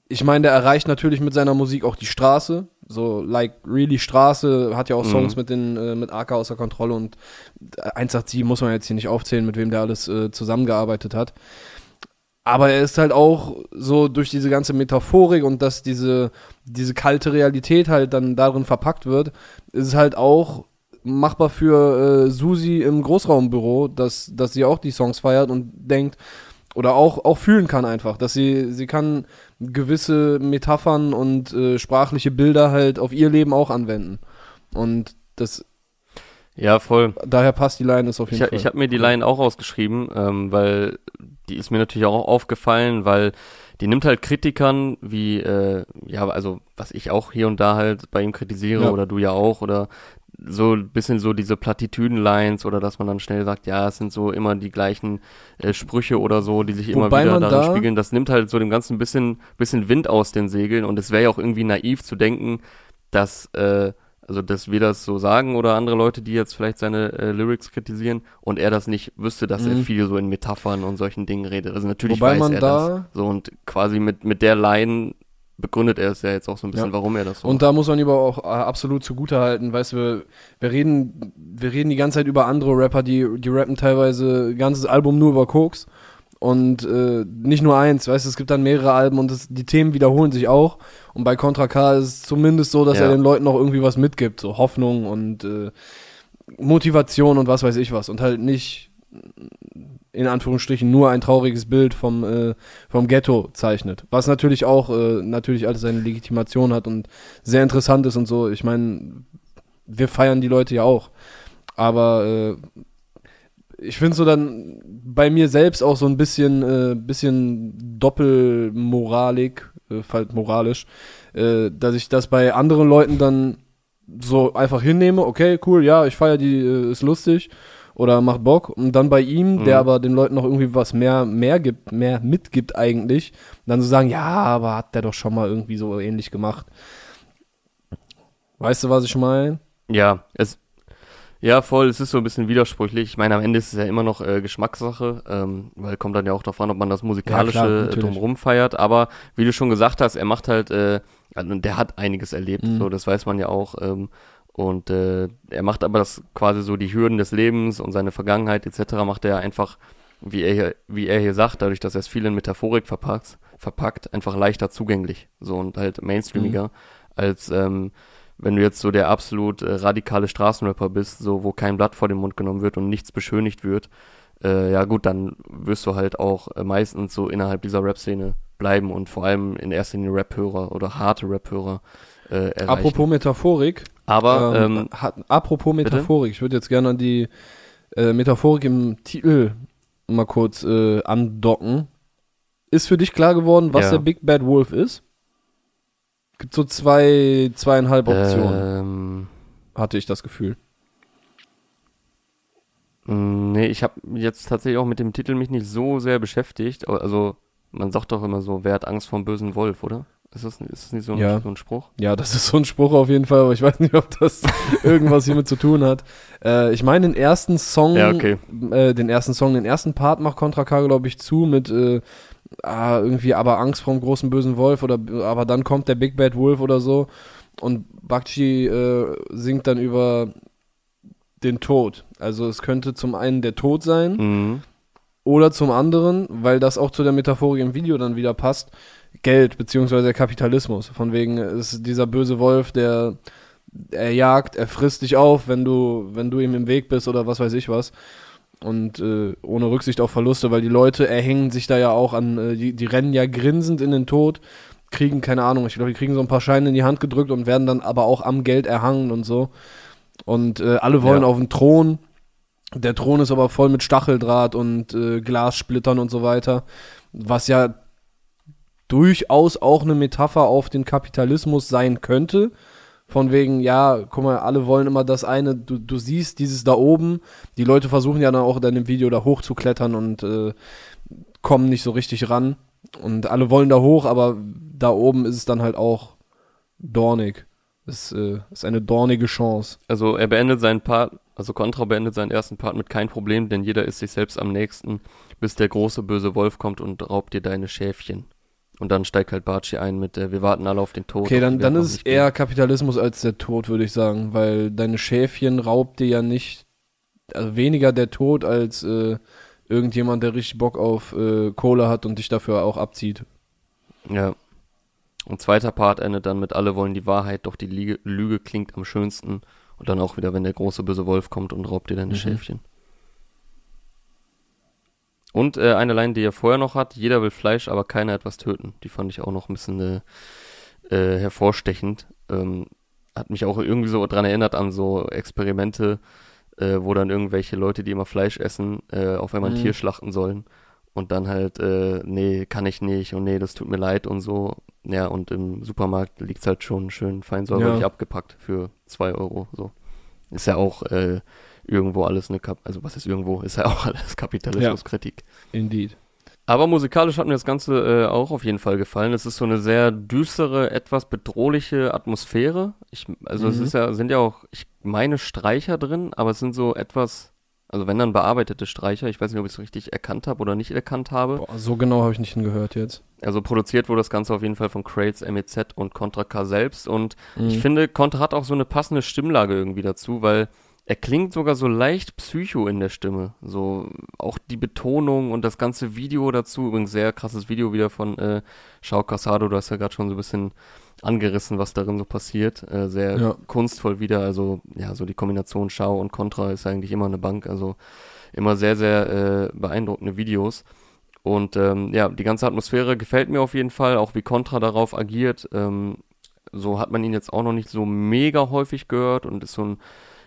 ich meine, der erreicht natürlich mit seiner Musik auch die Straße. So, like, really Straße, hat ja auch Mhm. Songs mit den, äh, mit AK außer Kontrolle und äh, 187 muss man jetzt hier nicht aufzählen, mit wem der alles äh, zusammengearbeitet hat. Aber er ist halt auch so durch diese ganze Metaphorik und dass diese, diese kalte Realität halt dann darin verpackt wird, ist es halt auch machbar für äh, Susi im Großraumbüro, dass, dass sie auch die Songs feiert und denkt, oder auch, auch fühlen kann einfach, dass sie, sie kann gewisse Metaphern und äh, sprachliche Bilder halt auf ihr Leben auch anwenden. Und das, ja, voll. daher passt die Line ist auf jeden Ich, Fall. ich habe mir die Line auch rausgeschrieben, ähm, weil die ist mir natürlich auch aufgefallen, weil die nimmt halt Kritikern wie, äh, ja, also was ich auch hier und da halt bei ihm kritisiere Ja. oder du ja auch oder so ein bisschen so diese Plattitüden-Lines oder dass man dann schnell sagt, ja, es sind so immer die gleichen äh, Sprüche oder so, die sich immer Wobei wieder darin da- spiegeln. Das nimmt halt so dem Ganzen ein bisschen, bisschen Wind aus den Segeln und es wäre ja auch irgendwie naiv zu denken, dass, äh, also dass wir das so sagen oder andere Leute, die jetzt vielleicht seine äh, Lyrics kritisieren und er das nicht wüsste, dass er Mhm. viel so in Metaphern und solchen Dingen redet. Also natürlich Wobei weiß man er da- das. So und quasi mit, mit der Line begründet er es ja jetzt auch so ein bisschen, Ja. warum er das so Und da muss man ihm aber auch äh, absolut zugute halten, weißt du, wir, wir reden, wir reden die ganze Zeit über andere Rapper, die, die rappen teilweise ein ganzes Album nur über Koks. Und äh, nicht nur eins, weißt du, es gibt dann mehrere Alben und das, die Themen wiederholen sich auch. Und bei Contra K ist es zumindest so, dass Ja. er den Leuten auch irgendwie was mitgibt, so Hoffnung und äh, Motivation und was weiß ich was. Und halt nicht in Anführungsstrichen nur ein trauriges Bild vom, äh, vom Ghetto zeichnet. Was natürlich auch äh, natürlich alles seine Legitimation hat und sehr interessant ist und so. Ich meine, wir feiern die Leute ja auch. Aber äh, ich finde so dann bei mir selbst auch so ein bisschen, äh, bisschen Doppelmoralik, äh, moralisch, äh, dass ich das bei anderen Leuten dann so einfach hinnehme, okay, cool, ja, ich feiere die, äh, ist lustig oder macht Bock. Und dann bei ihm, der Mhm. aber den Leuten noch irgendwie was mehr, mehr gibt, mehr mitgibt eigentlich, dann so sagen, ja, aber hat der doch schon mal irgendwie so ähnlich gemacht. Weißt du, was ich meine? Ja, es, ja, voll, es ist so ein bisschen widersprüchlich. Ich meine, am Ende ist es ja immer noch äh, Geschmackssache, ähm, weil kommt dann ja auch darauf an, ob man das musikalische Ja, klar, äh, drumherum feiert. Aber wie du schon gesagt hast, er macht halt, äh, also der hat einiges erlebt, Mhm. so, das weiß man ja auch. Ähm, und äh, er macht aber das quasi so die Hürden des Lebens und seine Vergangenheit etc. macht er einfach, wie er hier, wie er hier sagt, dadurch, dass er es viel in Metaphorik verpackt, verpackt, einfach leichter zugänglich. So und halt mainstreamiger, als ähm, wenn du jetzt so der absolut äh, radikale Straßenrapper bist, so wo kein Blatt vor den Mund genommen wird und nichts beschönigt wird, äh, ja gut, dann wirst du halt auch äh, meistens so innerhalb dieser Rap-Szene bleiben und vor allem in erster Linie Rap-Hörer oder harte Rap-Hörer äh, erreichen. Apropos Metaphorik, Aber ähm, ähm, hat, apropos Metaphorik, ich würde jetzt gerne an die äh, Metaphorik im Titel mal kurz äh, andocken. Ist für dich klar geworden, was Ja. der Big Bad Wolf ist? Gibt so zwei, zweieinhalb Optionen, ähm, hatte ich das Gefühl. mh, nee, ich habe jetzt tatsächlich auch mit dem Titel mich nicht so sehr beschäftigt. Also man sagt doch immer so, wer hat Angst vor dem bösen Wolf, oder? Ist das, ist das nicht so ein, Ja. so ein Spruch? Ja, das ist so ein Spruch auf jeden Fall, aber ich weiß nicht, ob das irgendwas hiermit zu tun hat. Äh, ich meine, den ersten Song, Ja, okay. äh, den ersten Song, den ersten Part macht Contra K, glaube ich, zu mit äh, ah, irgendwie aber Angst vor dem großen bösen Wolf oder aber dann kommt der Big Bad Wolf oder so und Bakshi äh, singt dann über den Tod. Also es könnte zum einen der Tod sein Mhm. oder zum anderen, weil das auch zu der Metaphorik im Video dann wieder passt, Geld beziehungsweise der Kapitalismus. Von wegen ist dieser böse Wolf, der er jagt, er frisst dich auf, wenn du wenn du ihm im Weg bist oder was weiß ich was. Und äh, ohne Rücksicht auf Verluste, weil die Leute erhängen sich da ja auch an, äh, die, die rennen ja grinsend in den Tod, kriegen, keine Ahnung, ich glaube, die kriegen so ein paar Scheine in die Hand gedrückt und werden dann aber auch am Geld erhangen und so. Und äh, alle wollen Ja. auf den Thron. Der Thron ist aber voll mit Stacheldraht und äh, Glassplittern und so weiter. Was ja durchaus auch eine Metapher auf den Kapitalismus sein könnte. Von wegen, ja, guck mal, alle wollen immer das eine, du, du siehst dieses da oben, die Leute versuchen ja dann auch in dem Video da hochzuklettern und äh, kommen nicht so richtig ran. Und alle wollen da hoch, aber da oben ist es dann halt auch dornig. Es äh, ist eine dornige Chance. Also er beendet seinen Part, also Contra beendet seinen ersten Part mit kein Problem, denn jeder ist sich selbst am nächsten, bis der große böse Wolf kommt und raubt dir deine Schäfchen. Und dann steigt halt Barchi ein mit, äh, wir warten alle auf den Tod. Okay, dann, dann ist es eher Kapitalismus als der Tod, würde ich sagen, weil deine Schäfchen raubt dir ja nicht, also weniger der Tod als äh, irgendjemand, der richtig Bock auf äh, Kohle hat und dich dafür auch abzieht. Ja. Und zweiter Part endet dann mit, alle wollen die Wahrheit, doch die Lüge, Lüge klingt am schönsten. Und dann auch wieder, wenn der große böse Wolf kommt und raubt dir deine Mhm. Schäfchen. Und äh, eine Line, die er vorher noch hat, jeder will Fleisch, aber keiner etwas töten. Die fand ich auch noch ein bisschen äh, äh, hervorstechend. Ähm, hat mich auch irgendwie so dran erinnert an so Experimente, äh, wo dann irgendwelche Leute, die immer Fleisch essen, äh, auf einmal ein Mhm. Tier schlachten sollen. Und dann halt, äh, nee, kann ich nicht und nee, das tut mir leid und so. Ja, und im Supermarkt liegt's halt schon schön fein säuberlich Ja. abgepackt für zwei Euro. So. Ist ja auch äh, irgendwo alles eine Kap also was ist irgendwo, ist ja auch alles Kapitalismuskritik. Indeed. Aber musikalisch hat mir das Ganze äh, auch auf jeden Fall gefallen. Es ist so eine sehr düstere, etwas bedrohliche Atmosphäre. Ich, also es Mhm. ist ja, sind ja auch, ich meine Streicher drin, aber es sind so etwas, also wenn dann bearbeitete Streicher, ich weiß nicht, ob ich es richtig erkannt habe oder nicht erkannt habe. Boah, so genau habe ich nicht hingehört jetzt. Also produziert wurde das Ganze auf jeden Fall von Crates, MEZ und Contra K selbst. Und Mhm. ich finde, Contra hat auch so eine passende Stimmlage irgendwie dazu, weil er klingt sogar so leicht psycho in der Stimme. So auch die Betonung und das ganze Video dazu. Übrigens sehr krasses Video wieder von äh, Shao Casado. Du hast ja gerade schon so ein bisschen angerissen, was darin so passiert. Äh, sehr Ja. kunstvoll wieder. Also ja, so die Kombination Shao und Contra ist eigentlich immer eine Bank. Also immer sehr, sehr äh, beeindruckende Videos. Und ähm, ja, die ganze Atmosphäre gefällt mir auf jeden Fall, auch wie Contra darauf agiert. Ähm, so hat man ihn jetzt auch noch nicht so mega häufig gehört und ist so ein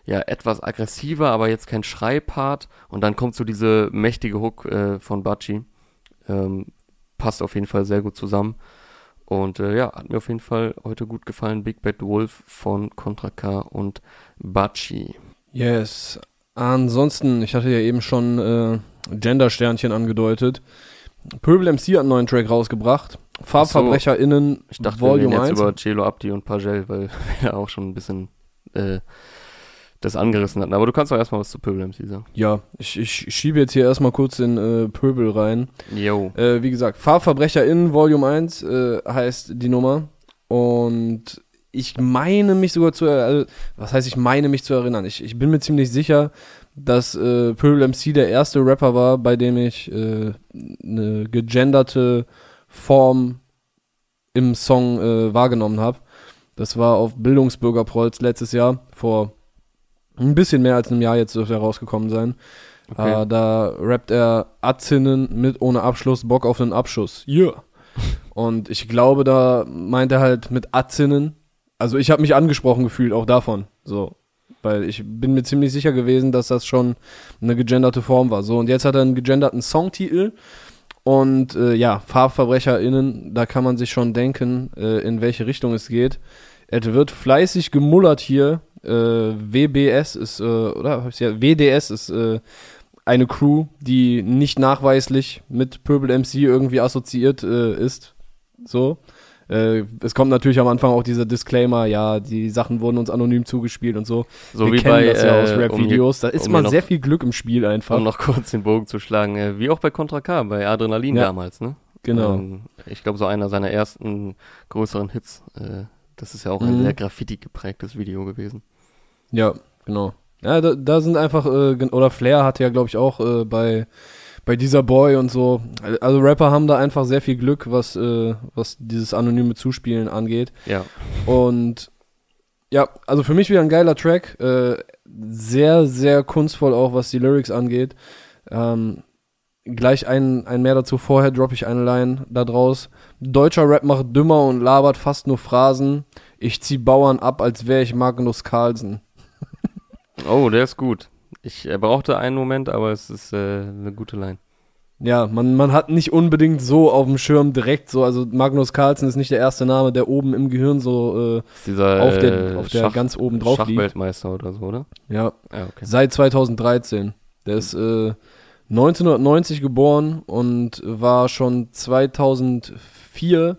ja etwas aggressiver, aber jetzt kein Schreipart. Und dann kommt so diese mächtige Hook äh, von Bachi. Ähm, passt auf jeden Fall sehr gut zusammen. Und äh, ja, hat mir auf jeden Fall heute gut gefallen. Big Bad Wolf von Contra K und Bachi. Yes. Ansonsten, ich hatte ja eben schon äh, Gender-Sternchen angedeutet. Pöbel MC hat einen neuen Track rausgebracht. FarbverbrecherInnen Ich dachte, wir Volume reden jetzt 1. über Celo Abdi und Pagel, weil wir ja auch schon ein bisschen äh, das angerissen hatten. Aber du kannst doch erstmal was zu Pöbel MC sagen. Ja, ich, ich schiebe jetzt hier erstmal kurz den äh, Pöbel rein. Yo. Äh, wie gesagt, FarbverbrecherInnen Volume 1 äh, heißt die Nummer. Und ich meine mich sogar zu, also, was heißt ich meine mich zu erinnern? Ich, ich bin mir ziemlich sicher, dass äh, Pöbel MC der erste Rapper war, bei dem ich äh, eine gegenderte Form im Song äh, wahrgenommen habe. Das war auf Bildungsbürgerprolz letztes Jahr, vor ein bisschen mehr als einem Jahr jetzt dürfte er rausgekommen sein. Okay. Äh, da rappt er Atzinnen mit ohne Abschluss, Bock auf einen Abschuss. Yeah. Und ich glaube, da meint er halt mit Atzinnen. Also ich habe mich angesprochen gefühlt, auch davon. So. Weil ich bin mir ziemlich sicher gewesen, dass das schon eine gegenderte Form war. So, und jetzt hat er einen gegenderten Songtitel. Und äh, ja, FarbverbrecherInnen, da kann man sich schon denken, äh, in welche Richtung es geht. Es wird fleißig gemullert hier. Äh, WBS ist, äh, oder hab ich's ja, WDS ist äh, eine Crew, die nicht nachweislich mit Purple MC irgendwie assoziiert äh, ist. So. Äh, es kommt natürlich am Anfang auch dieser Disclaimer, ja, die Sachen wurden uns anonym zugespielt und so. So Wir wie kennen bei das ja aus äh, Rap-Videos. da ist um noch- sehr viel Glück im Spiel einfach. Um noch kurz den Bogen zu schlagen, wie auch bei Contra K, bei Adrenalin Ja. damals, ne? Genau. Ähm, ich glaube, so einer seiner ersten größeren Hits. Äh, das ist ja auch Mhm. ein sehr Graffiti geprägtes Video gewesen. Ja, genau. Ja, da, da sind einfach, äh, oder Flair hatte ja, glaube ich, auch äh, bei, bei dieser Boy und so. Also Rapper haben da einfach sehr viel Glück, was, äh, was dieses anonyme Zuspielen angeht. Ja. Und ja, also für mich wieder ein geiler Track. Äh, sehr, sehr kunstvoll auch, was die Lyrics angeht. Ähm, gleich ein, ein mehr dazu. Vorher droppe ich eine Line da draus. Deutscher Rap macht dümmer und labert fast nur Phrasen. Ich zieh Bauern ab, als wäre ich Magnus Carlsen. Oh, der ist gut. Ich äh, brauchte einen Moment, aber es ist äh, eine gute Line. Ja, man, man hat nicht unbedingt so auf dem Schirm direkt so, also Magnus Carlsen ist nicht der erste Name, der oben im Gehirn so Ist dieser Auf der- äh, auf der ganz oben drauf liegt. Schachweltmeister oder so, oder? äh, ja, Ja, okay. Seit 2013. Der ist äh, 1990 geboren und war schon 2004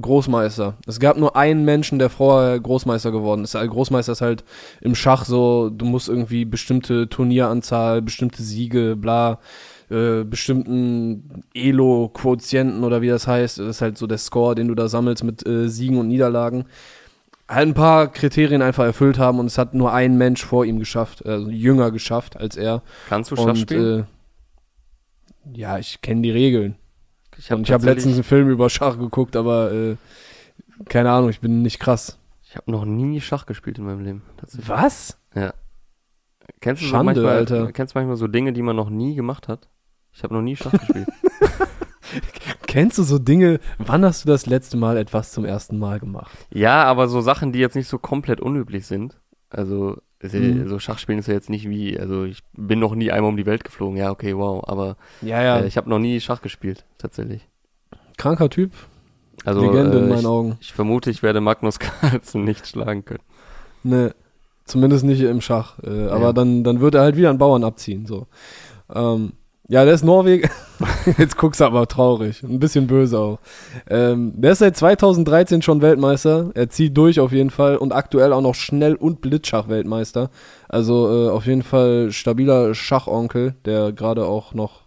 Großmeister. Es gab nur einen Menschen, der vorher Großmeister geworden ist. Großmeister ist halt im Schach so, du musst irgendwie bestimmte Turnieranzahl, bestimmte Siege, bla, äh, bestimmten Elo-Quotienten oder wie das heißt. Das ist halt so der Score, den du da sammelst mit äh, Siegen und Niederlagen halt ein paar Kriterien einfach erfüllt haben und es hat nur ein Mensch vor ihm geschafft, also jünger geschafft als er. Kannst du Schach Und spielen? äh, ja, ich kenne die Regeln. Ich habe habe letztens einen Film über Schach geguckt, aber äh, keine Ahnung, ich bin nicht krass. ich habe noch nie Schach gespielt in meinem Leben. Was? Kennst du Schande, so manchmal, Alter. Kennst du manchmal so Dinge, die man noch nie gemacht hat? Ich habe noch nie Schach gespielt. Kennst du so Dinge, wann hast du das letzte Mal etwas zum ersten Mal gemacht? Ja, aber so Sachen, die jetzt nicht so komplett unüblich sind. Also, ist ja- Mhm. so Schachspielen ist ja jetzt nicht wie, also ich bin noch nie einmal um die Welt geflogen. Ja, okay, wow. Aber Ja, ja, äh, ich habe noch nie Schach gespielt, tatsächlich. kranker Typ, Also, Legende in äh, meinen ich, Augen. ich vermute, ich werde Magnus Carlsen nicht schlagen können. Ne, zumindest nicht im Schach. Äh, aber Ja. dann, dann wird er halt wieder einen Bauern abziehen. So. Ähm, ja, der ist Norweger. Jetzt guckst du aber traurig. Ein bisschen böse auch. Ähm, der ist seit 2013 schon Weltmeister. Er zieht durch auf jeden Fall und aktuell auch noch Schnell- und Blitzschach-Weltmeister. Also äh, auf jeden Fall stabiler Schachonkel, der gerade auch noch,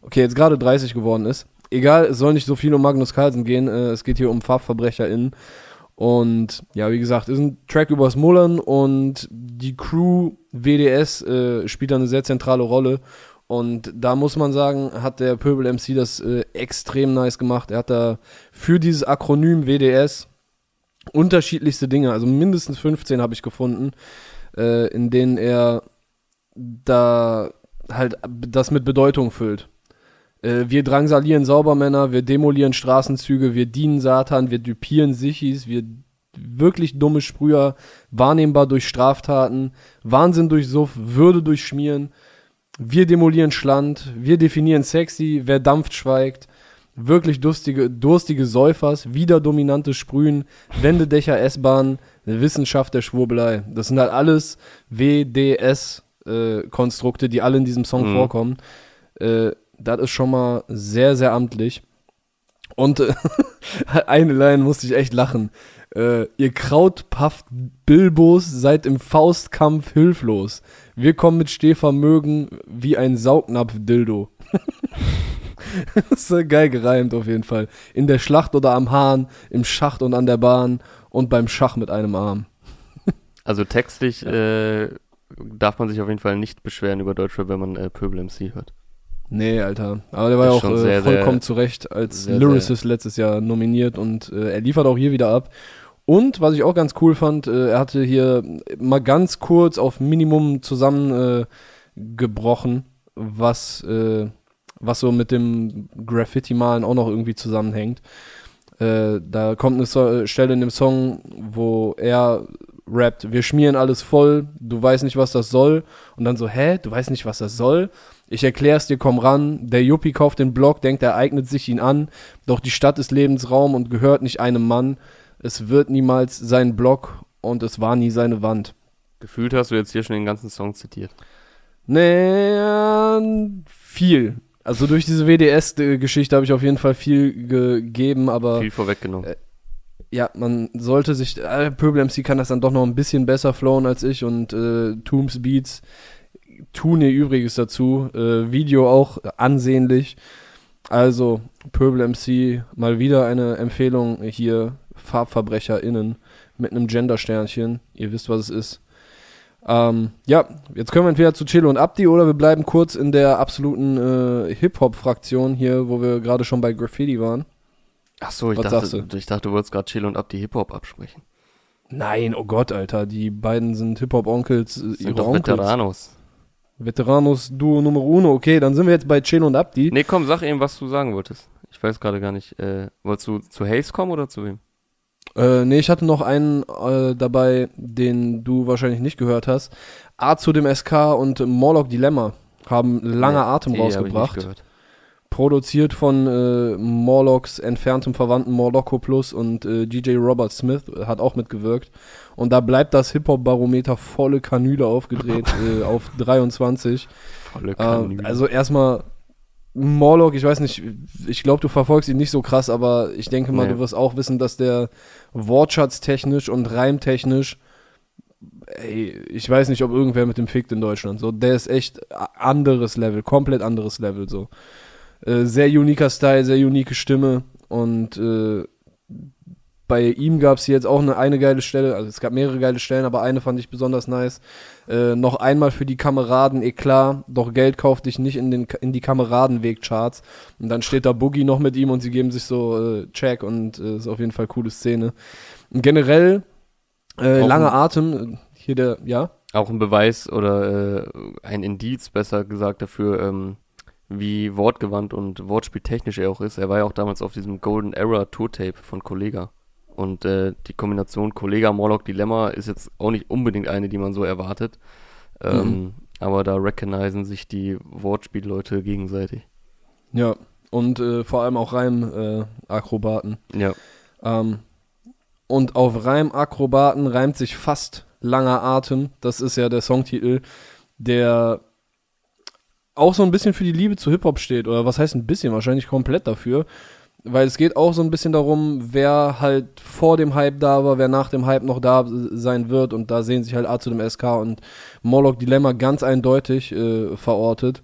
okay, jetzt gerade 30 geworden ist. Egal, es soll nicht so viel um Magnus Carlsen gehen. Äh, es geht hier um FarbverbrecherInnen. Und ja, wie gesagt, ist ein Track übers Mullern und die Crew WDS äh, spielt da eine sehr zentrale Rolle. Und da muss man sagen, hat der Pöbel MC das äh, extrem nice gemacht. Er hat da für dieses Akronym WDS unterschiedlichste Dinge, also mindestens 15 habe ich gefunden, äh, in denen er da halt das mit Bedeutung füllt. Äh, wir drangsalieren Saubermänner, wir demolieren Straßenzüge, wir dienen Satan, wir düpieren Sichis, wir wirklich dumme Sprüher, wahrnehmbar durch Straftaten, Wahnsinn durch Suff, Würde durch Schmieren, wir demolieren Schland, wir definieren sexy, wer dampft, schweigt, wirklich durstige, durstige Säufers, wieder dominantes Sprühen, Wendedächer, S-Bahn, Wissenschaft der Schwurbelei. Das sind halt alles WDS-Konstrukte, die alle in diesem Song Mhm. vorkommen. Äh, das ist schon mal sehr, sehr amtlich. Und äh, eine Line musste ich echt lachen. Äh, ihr Krautpafft Bilbos seid im Faustkampf hilflos. Wir kommen mit Stehvermögen wie ein Saugnapf-Dildo. das ist geil gereimt auf jeden Fall. In der Schlacht oder am Hahn, im Schacht und an der Bahn und beim Schach mit einem Arm. Also textlich äh, darf man sich auf jeden Fall nicht beschweren über Deutschrap, wenn man äh, Pöbel MC hört. Nee, Alter. Aber der war ja auch äh, sehr, vollkommen sehr- zu Recht als sehr, Lyricist letztes Jahr nominiert und äh, er liefert auch hier wieder ab. Und was ich auch ganz cool fand, äh, er hatte hier mal ganz kurz auf Minimum zusammengebrochen, äh, was, äh, was so mit dem Graffiti-Malen auch noch irgendwie zusammenhängt. Äh, da kommt eine so Stelle in dem Song, wo er rappt, wir schmieren alles voll, du weißt nicht, was das soll. Und dann so, hä, du weißt nicht, was das soll? Ich erklär's dir, komm ran. Der Yuppie kauft den Block, denkt, er eignet sich ihn an. Doch die Stadt ist Lebensraum und gehört nicht einem Mann. Es wird niemals sein Block und es war nie seine Wand. Gefühlt hast du jetzt hier schon den ganzen Song zitiert. Nee, viel. Also durch diese WDS-Geschichte habe ich auf jeden Fall viel gegeben, aber Viel vorweggenommen. Äh, ja, man sollte sich, äh, Pöbel MC kann das dann doch noch ein bisschen besser flowen als ich und äh, Tooms Beats tun ihr Übriges dazu. Äh, Video auch ansehnlich. Also, Pöbel MC, mal wieder eine Empfehlung hier, FarbverbrecherInnen mit einem Gender-Sternchen. Ihr wisst, was es ist. Ähm, ja, jetzt können wir entweder zu Chelo und Abdi oder wir bleiben kurz in der absoluten äh, Hip-Hop-Fraktion hier, wo wir gerade schon bei Graffiti waren. Ach so, ich Was dachte, sagst ich dachte, du wolltest gerade Chill und Abdi Hip-Hop absprechen. Nein, oh Gott, Alter, die beiden sind Hip-Hop-Onkels, äh, Sind ihre doch Onkels. Veteranos. Veteranos Duo Nummer Uno. Okay, dann sind wir jetzt bei Chelo und Abdi. Nee, komm, sag eben, was du sagen wolltest. Ich weiß gerade gar nicht. Äh, wolltest du zu Haze kommen oder zu wem? Äh, nee, ich hatte noch einen äh, dabei, den du wahrscheinlich nicht gehört hast. A zu dem SK und Morlock Dilemma haben lange Nee, Atem rausgebracht. Produziert von äh, Morlocks entferntem Verwandten Morlocco Plus und äh, DJ Robert Smith hat auch mitgewirkt. Und da bleibt das Hip-Hop-Barometer volle Kanüle aufgedreht äh, auf 23. Volle Äh, Kanüle. also erstmal Morlock, ich weiß nicht, ich glaube, du verfolgst ihn nicht so krass, aber ich denke mal, Nee. du wirst auch wissen, dass der wortschatztechnisch und reimtechnisch, ey, ich weiß nicht, ob irgendwer mit dem fickt in Deutschland. So, der ist echt anderes Level, komplett anderes Level. So, äh, sehr uniker Style, sehr unique Stimme und äh, bei ihm gab es jetzt auch eine, eine geile Stelle, also es gab mehrere geile Stellen, aber eine fand ich besonders nice. Äh, noch einmal für die Kameraden, eklar, doch Geld kauft dich nicht in, den, in die Kameradenweg-Charts. Und dann steht da Boogie noch mit ihm und sie geben sich so äh, Check und äh, ist auf jeden Fall coole Szene. Und generell, äh, langer Atem, hier der, ja? auch ein Beweis oder äh, ein Indiz, besser gesagt, dafür, ähm, wie wortgewandt und wortspieltechnisch er auch ist. Er war ja auch damals auf diesem Golden Era Tour-Tape von Kollega. Und äh, die Kombination Kollega-Morlock Dilemma ist jetzt auch nicht unbedingt eine, die man so erwartet. Ähm, Aber da recognizen sich die Wortspielleute gegenseitig. Ja. Und äh, vor allem auch Reimakrobaten. Ja. Ähm, und auf Reimakrobaten reimt sich fast langer Atem. Das ist ja der Songtitel, der auch so ein bisschen für die Liebe zu Hip-Hop steht. Oder was heißt ein bisschen? Wahrscheinlich komplett dafür. Weil es geht auch so ein bisschen darum, wer halt vor dem Hype da war, wer nach dem Hype noch da sein wird. Und da sehen sich halt A zu dem SK und Morlock Dilemma ganz eindeutig äh, verortet.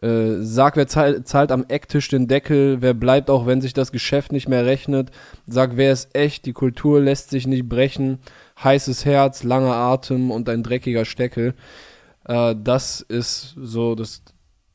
Äh, sag, wer zahl, zahlt am Ecktisch den Deckel, wer bleibt auch, wenn sich das Geschäft nicht mehr rechnet. Sag, wer ist echt, die Kultur lässt sich nicht brechen. Heißes Herz, langer Atem und ein dreckiger Steckel. Äh, das ist so, das,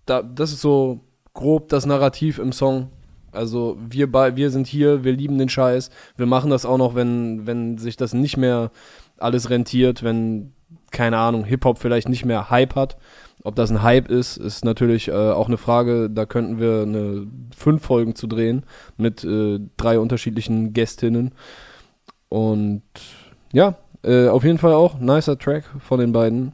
da, das ist so grob das Narrativ im Song. Also wir, bei, wir sind hier, wir lieben den Scheiß. Wir machen das auch noch, wenn, wenn sich das nicht mehr alles rentiert, wenn, keine Ahnung, Hip-Hop vielleicht nicht mehr Hype hat. Ob das ein Hype ist, ist natürlich äh, auch eine Frage, da könnten wir eine fünf Folgen zu drehen mit äh, drei unterschiedlichen Gästinnen. Und ja, äh, auf jeden Fall auch nicer Track von den beiden.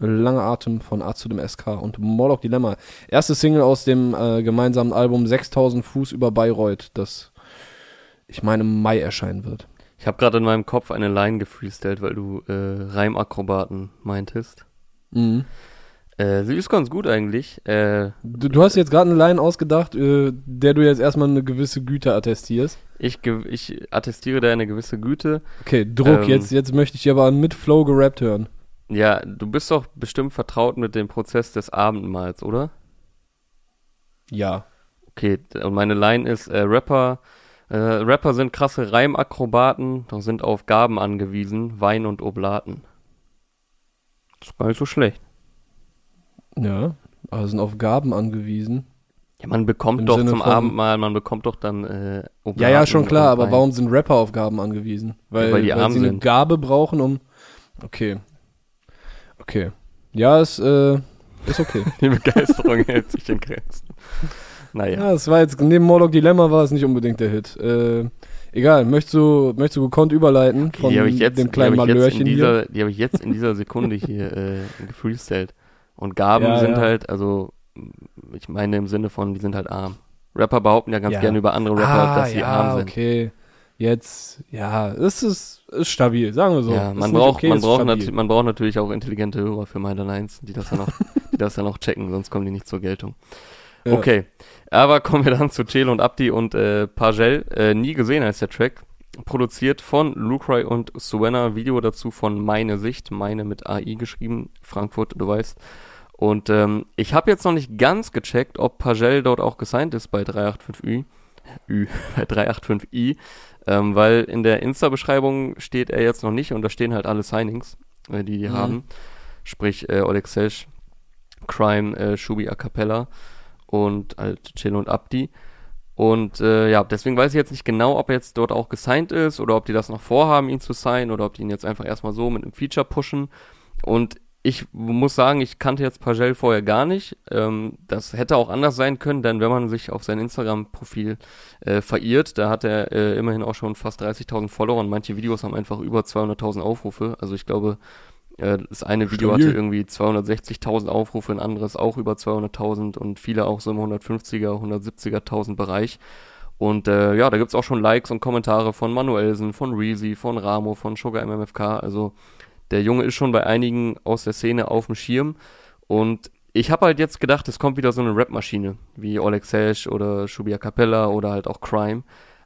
Langer Atem von A zu dem SK und Morlock Dilemma. Erste Single aus dem äh, gemeinsamen Album 6000 Fuß über Bayreuth, das ich meine im Mai erscheinen wird. Ich habe gerade in meinem Kopf eine Line gefreestylt, weil du äh, Reimakrobaten meintest. Mhm. Äh, sie ist ganz gut eigentlich. Äh, Du, du hast jetzt gerade eine Line ausgedacht, äh, der du jetzt erstmal eine gewisse Güte attestierst. ich, ich attestiere da eine gewisse Güte. Okay, Druck, Ähm. jetzt, jetzt möchte ich aber mit Flow gerappt hören. Ja, du bist doch bestimmt vertraut mit dem Prozess des Abendmahls, oder? Ja. Okay, und meine Line ist, äh, Rapper, äh, Rapper sind krasse Reimakrobaten, doch sind auf Gaben angewiesen, Wein und Oblaten. Das ist gar nicht so schlecht. Ja, aber sind auf Gaben angewiesen. Ja, man bekommt Im doch Sinne zum Abendmahl, man bekommt doch dann äh, Oblaten Ja, ja, schon klar, aber warum sind Rapper auf Gaben angewiesen? Weil, weil die arm sie eine sind. Gabe brauchen, um. Okay. Okay. Ja, ist, äh, ist okay. Die Begeisterung hält sich in Grenzen. Naja. ja, es war jetzt, neben Morlock Dilemma war es nicht unbedingt der Hit. Äh, egal, möchtest du, möchtest du gekonnt überleiten von die habe ich jetzt, dem kleinen die Malörchen hier? dieser, Die habe ich jetzt in dieser Sekunde hier äh, gefreestylt. Und Gaben Ja, sind ja. halt, also ich meine im Sinne von, die sind halt arm. Rapper behaupten ja ganz Ja. gerne über andere Rapper, ah, dass sie arm sind. okay. Jetzt, ja, es ist, ist stabil, sagen wir so. ja, man braucht, okay, man, braucht nat- man braucht natürlich auch intelligente Hörer für meine Lines, die das dann auch, die das dann auch checken, sonst kommen die nicht zur Geltung. Ja. Okay, aber kommen wir dann zu Chelo und Abdi und äh, Pagel. Äh, nie gesehen als der Track. Produziert von Lucry und Suena. Video dazu von Meine Sicht. Meine mit AI geschrieben. Frankfurt, du weißt. Und ähm, ich habe jetzt noch nicht ganz gecheckt, ob Pagel dort auch gesigned ist bei 385i. Ü, bei 385i, ähm, weil in der Insta-Beschreibung steht er jetzt noch nicht und da stehen halt alle Signings, äh, die die mhm. haben. Sprich, äh, Oleg Sesh, Crime, äh, Shubi A Cappella und halt Chill und Abdi. Und äh, ja, deswegen weiß ich jetzt nicht genau, ob er jetzt dort auch gesigned ist oder ob die das noch vorhaben, ihn zu signen oder ob die ihn jetzt einfach erstmal so mit einem Feature pushen. Und ich muss sagen, ich kannte jetzt Pagel vorher gar nicht. Ähm, das hätte auch anders sein können, denn wenn man sich auf sein Instagram-Profil äh, verirrt, da hat er äh, immerhin auch schon fast 30.000 Follower und manche Videos haben einfach über 200.000 Aufrufe. Also ich glaube, äh, das eine Video Stabil. hatte irgendwie 260.000 Aufrufe, ein anderes auch über 200.000 und viele auch so im 150er, 170er.000 Bereich. Und äh, ja, da gibt's auch schon Likes und Kommentare von Manuelsen, von Reezy, von Ramo, von Sugar MMFK. Also der Junge ist schon bei einigen aus der Szene auf dem Schirm. Und ich habe halt jetzt gedacht, es kommt wieder so eine Rap-Maschine, wie Oleg Sesh oder Shubia Capella oder halt auch Crime.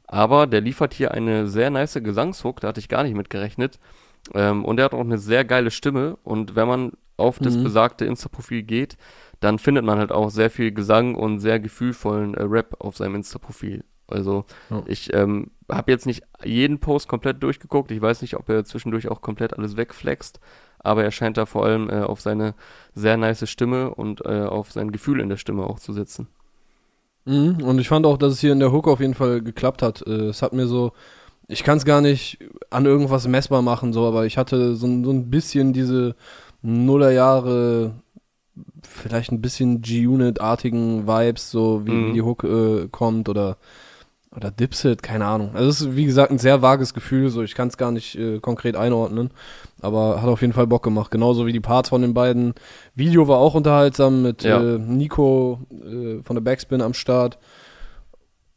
Aber der liefert hier eine sehr nice Gesangshook, da hatte ich gar nicht mit gerechnet. Ähm, und er hat auch eine sehr geile Stimme. Und wenn man auf das mhm. besagte Insta-Profil geht, dann findet man halt auch sehr viel Gesang und sehr gefühlvollen äh, Rap auf seinem Insta-Profil. Also oh. ich ähm, habe jetzt nicht jeden Post komplett durchgeguckt. Ich weiß nicht, ob er zwischendurch auch komplett alles wegflext, aber er scheint da vor allem äh, auf seine sehr nice Stimme und äh, auf sein Gefühl in der Stimme auch zu sitzen. Mhm. Und ich fand auch, dass es hier in der Hook auf jeden Fall geklappt hat. Äh, es hat mir so, ich kann es gar nicht an irgendwas messbar machen, so, aber ich hatte so, so ein bisschen diese Nullerjahre, vielleicht ein bisschen G-Unit-artigen Vibes, so wie, mhm. wie die Hook äh, kommt oder oder Dipset, keine Ahnung. Also es ist wie gesagt ein sehr vages Gefühl, so ich kann es gar nicht äh, konkret einordnen, aber hat auf jeden Fall Bock gemacht, genauso wie die Parts von den beiden. Video war auch unterhaltsam mit ja. äh, Nico äh, von der Backspin am Start.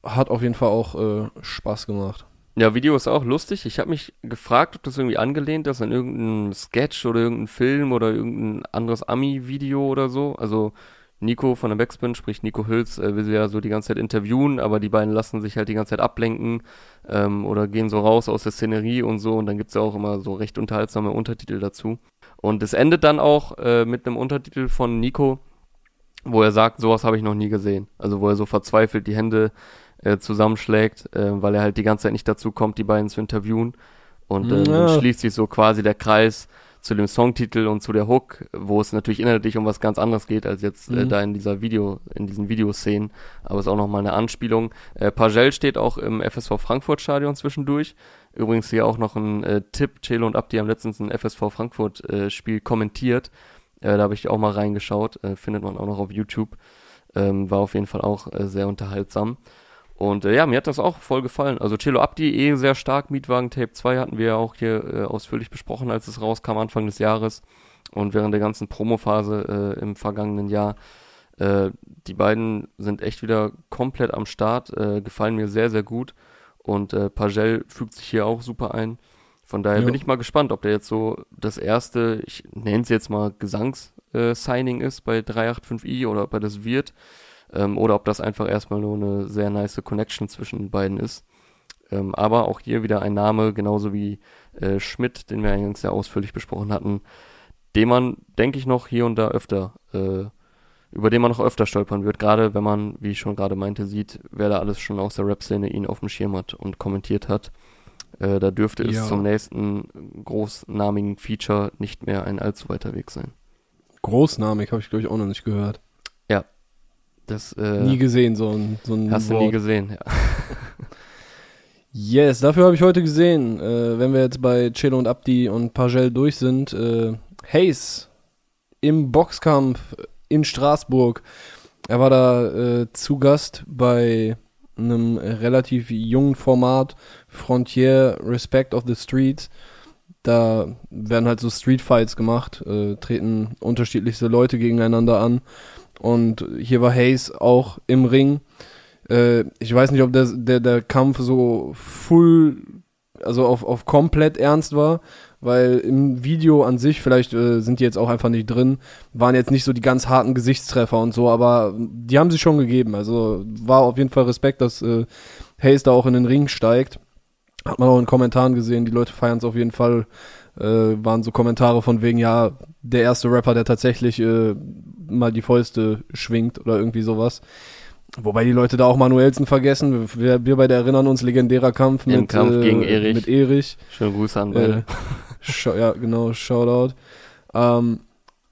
Hat auf jeden Fall auch äh, Spaß gemacht. Ja, Video ist auch lustig. Ich habe mich gefragt, ob das irgendwie angelehnt ist an irgendeinen Sketch oder irgendeinen Film oder irgendein anderes Ami-Video oder so. Also Nico von der Backspin, sprich Nico Hülz, äh, will sie ja so die ganze Zeit interviewen, aber die beiden lassen sich halt die ganze Zeit ablenken ähm, oder gehen so raus aus der Szenerie und so und dann gibt's ja auch immer so recht unterhaltsame Untertitel dazu. Und es endet dann auch äh, mit einem Untertitel von Nico, wo er sagt, sowas habe ich noch nie gesehen. Also wo er so verzweifelt die Hände äh, zusammenschlägt, äh, weil er halt die ganze Zeit nicht dazu kommt, die beiden zu interviewen. Und äh, ja. dann schließt sich so quasi der Kreis zu dem Songtitel und zu der Hook, wo es natürlich inhaltlich um was ganz anderes geht als jetzt äh, mhm. äh, da in dieser Video, in diesen Videoszenen. Aber es ist auch nochmal eine Anspielung. Äh, Pagel steht auch im FSV Frankfurt Stadion zwischendurch. Übrigens hier auch noch ein äh, Tipp. Chelo und Abdi haben letztens ein FSV Frankfurt äh, Spiel kommentiert. Äh, da habe ich auch mal reingeschaut. Äh, findet man auch noch auf YouTube. Ähm, war auf jeden Fall auch sehr unterhaltsam. Und äh, ja, mir hat das auch voll gefallen. Also Cello Abdi eh sehr stark. Mietwagen Tape 2 hatten wir ja auch hier äh, ausführlich besprochen, als es rauskam Anfang des Jahres. Und während der ganzen Promophase äh, im vergangenen Jahr. Äh, die beiden sind echt wieder komplett am Start. Äh, gefallen mir sehr, sehr gut. Und äh, Pagel fügt sich hier auch super ein. Von daher jo. bin ich mal gespannt, ob der jetzt so das erste, ich nenne es jetzt mal Gesangs-Signing äh, ist bei 385i oder ob er das wird ähm, oder ob das einfach erstmal nur eine sehr nice Connection zwischen den beiden ist. Ähm, aber auch hier wieder ein Name, genauso wie äh, Schmidt, den wir eingangs sehr ausführlich besprochen hatten, den man, denke ich, noch hier und da öfter, äh, über den man noch öfter stolpern wird, gerade wenn man, wie ich schon gerade meinte, sieht, wer da alles schon aus der Rap-Szene ihn auf dem Schirm hat und kommentiert hat. Äh, da dürfte ja. es zum nächsten großnamigen Feature nicht mehr ein allzu weiter Weg sein. Großnamig habe ich, glaube ich, auch noch nicht gehört. Das, äh, nie gesehen, so ein, so ein Hast Wort. du nie gesehen, ja. yes, dafür habe ich heute gesehen, äh, wenn wir jetzt bei Chelo und Abdi und Pagel durch sind, äh, Hayes im Boxkampf in Straßburg. Er war da äh, zu Gast bei einem relativ jungen Format, Frontier Respect of the Streets. Da werden halt so Streetfights gemacht, äh, treten unterschiedlichste Leute gegeneinander an. Und hier war Hayes auch im Ring. Äh, ich weiß nicht, ob der, der, der Kampf so full, also auf, auf komplett ernst war, weil im Video an sich, vielleicht äh, sind die jetzt auch einfach nicht drin, waren jetzt nicht so die ganz harten Gesichtstreffer und so, aber die haben sich schon gegeben. Also war auf jeden Fall Respekt, dass äh, Hayes da auch in den Ring steigt. Hat man auch in Kommentaren gesehen, die Leute feiern es auf jeden Fall äh, waren so Kommentare von wegen, ja, der erste Rapper, der tatsächlich äh, mal die Fäuste schwingt oder irgendwie sowas. Wobei die Leute da auch Manuelsen vergessen. Wir, wir beide erinnern uns, legendärer Kampf Im mit, Kampf äh, gegen Erich. mit Erich. Schöne Grüße an beide. Äh, ja, genau, Shoutout. Ähm,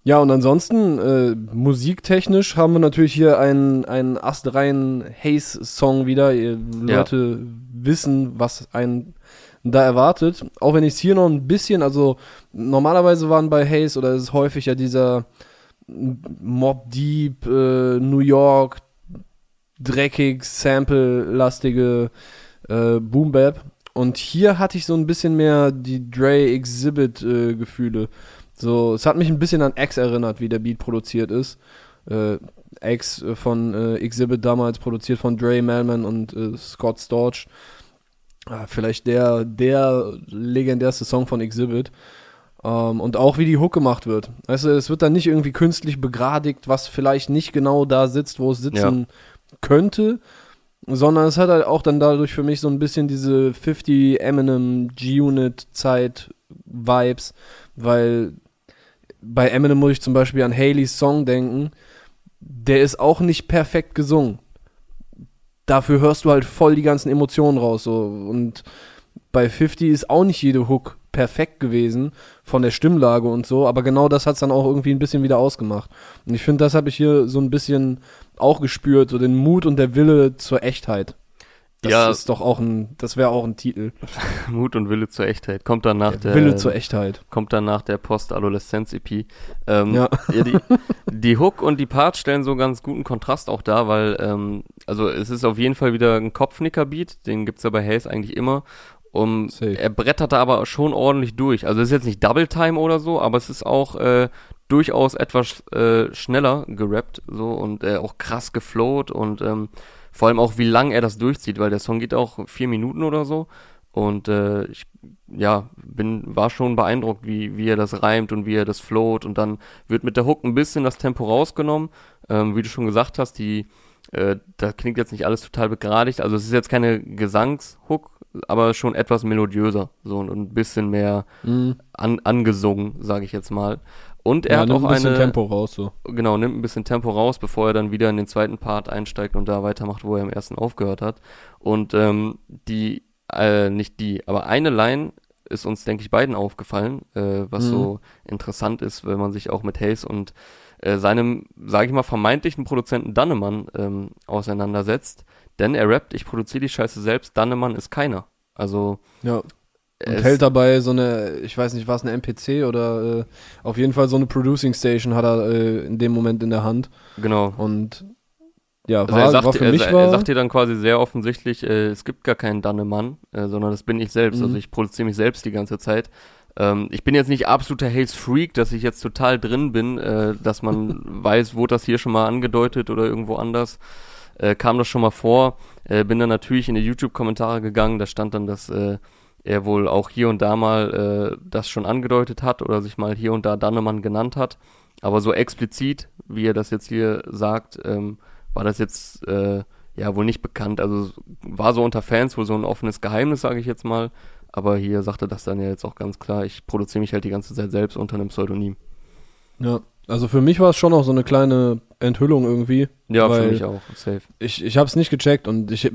ja, und ansonsten, äh, musiktechnisch haben wir natürlich hier einen, einen astreinen Haze-Song wieder. Ihr Ja. Leute wissen, was einen da erwartet. Auch wenn ich es hier noch ein bisschen, also normalerweise waren bei Haze oder ist es häufig ja dieser Mob Deep, äh, New York, dreckig, sample-lastige äh, Boom Bap. Und hier hatte ich so ein bisschen mehr die Dre Exhibit äh, Gefühle. So, es hat mich ein bisschen an X erinnert, wie der Beat produziert ist. Äh, X von äh, Exhibit damals produziert von Dre Melman und äh, Scott Storch. Ah, vielleicht der, der legendärste Song von Exhibit. Ähm, und auch wie die Hook gemacht wird. Du, es wird dann nicht irgendwie künstlich begradigt, was vielleicht nicht genau da sitzt, wo es sitzen könnte, sondern es hat halt auch dann dadurch für mich so ein bisschen diese 50 Eminem G-Unit Zeit Vibes, weil bei Eminem muss ich zum Beispiel an Haleys Song denken, der ist auch nicht perfekt gesungen. Dafür hörst du halt voll die ganzen Emotionen raus, so. Und bei 50 ist auch nicht jede Hook perfekt gewesen von der Stimmlage und so, aber genau das hat es dann auch irgendwie ein bisschen wieder ausgemacht. Und ich finde, das habe ich hier so ein bisschen auch gespürt, so den Mut und der Wille zur Echtheit. Das Ja. ist doch auch ein, das wäre auch ein Titel. Mut und Wille zur Echtheit. Kommt dann nach der, Wille zur Echtheit. kommt dann nach der Post-Adoleszenz-EP. Ähm, Ja. ja. die, die Hook und die Parts stellen so ganz guten Kontrast auch dar, weil, ähm, also es ist auf jeden Fall wieder ein Kopfnicker-Beat, den gibt's ja bei Haze eigentlich immer. Um, er brettert da aber schon ordentlich durch. Also es ist jetzt nicht Double Time oder so, aber es ist auch äh, durchaus etwas äh, schneller gerappt so und äh, auch krass geflowt und ähm, vor allem auch wie lang er das durchzieht, weil der Song geht auch vier Minuten oder so und äh, ich ja bin war schon beeindruckt, wie wie er das reimt und wie er das float und dann wird mit der Hook ein bisschen das Tempo rausgenommen, ähm, wie du schon gesagt hast, die äh, da klingt jetzt nicht alles total begradigt, also es ist jetzt keine Gesangshook, aber schon etwas melodiöser so und ein bisschen mehr Mhm. an, angesungen, sage ich jetzt mal. Und er ja, hat nimmt auch ein bisschen eine Tempo raus, so. genau, nimmt ein bisschen Tempo raus, bevor er dann wieder in den zweiten Part einsteigt und da weitermacht, wo er im ersten aufgehört hat. Und ähm, die, äh, nicht die, aber eine Line ist uns, denke ich, beiden aufgefallen, äh, was Mhm. so interessant ist, wenn man sich auch mit Hayes und äh, seinem, sage ich mal, vermeintlichen Produzenten Dannemann ähm, auseinandersetzt. Denn er rappt, ich produziere die Scheiße selbst, Dannemann ist keiner. Also Ja. Und es- hält dabei so eine, ich weiß nicht, was eine MPC oder äh, auf jeden Fall so eine Producing Station hat er äh, in dem Moment in der Hand. genau. Und ja, Also war, er, sagt, war für er, mich er war, sagt dir dann quasi sehr offensichtlich, äh, es gibt gar keinen Dannemann, äh, sondern das bin ich selbst. Mhm. Also ich produziere mich selbst die ganze Zeit. Ähm, ich bin jetzt nicht absoluter Haze Freak, dass ich jetzt total drin bin, äh, dass man weiß, wurde das hier schon mal angedeutet oder irgendwo anders. Äh, kam das schon mal vor. Äh, bin dann natürlich in die YouTube-Kommentare gegangen, da stand dann, dass äh, er wohl auch hier und da mal äh, das schon angedeutet hat oder sich mal hier und da Dannemann genannt hat. Aber so explizit, wie er das jetzt hier sagt, ähm, war das jetzt äh, ja wohl nicht bekannt. Also war so unter Fans wohl so ein offenes Geheimnis, sage ich jetzt mal. Aber hier sagte das dann ja jetzt auch ganz klar, ich produziere mich halt die ganze Zeit selbst unter einem Pseudonym. ja, also für mich war es schon auch so eine kleine Enthüllung irgendwie. Ja, für mich auch, safe. Ich, ich habe es nicht gecheckt und ich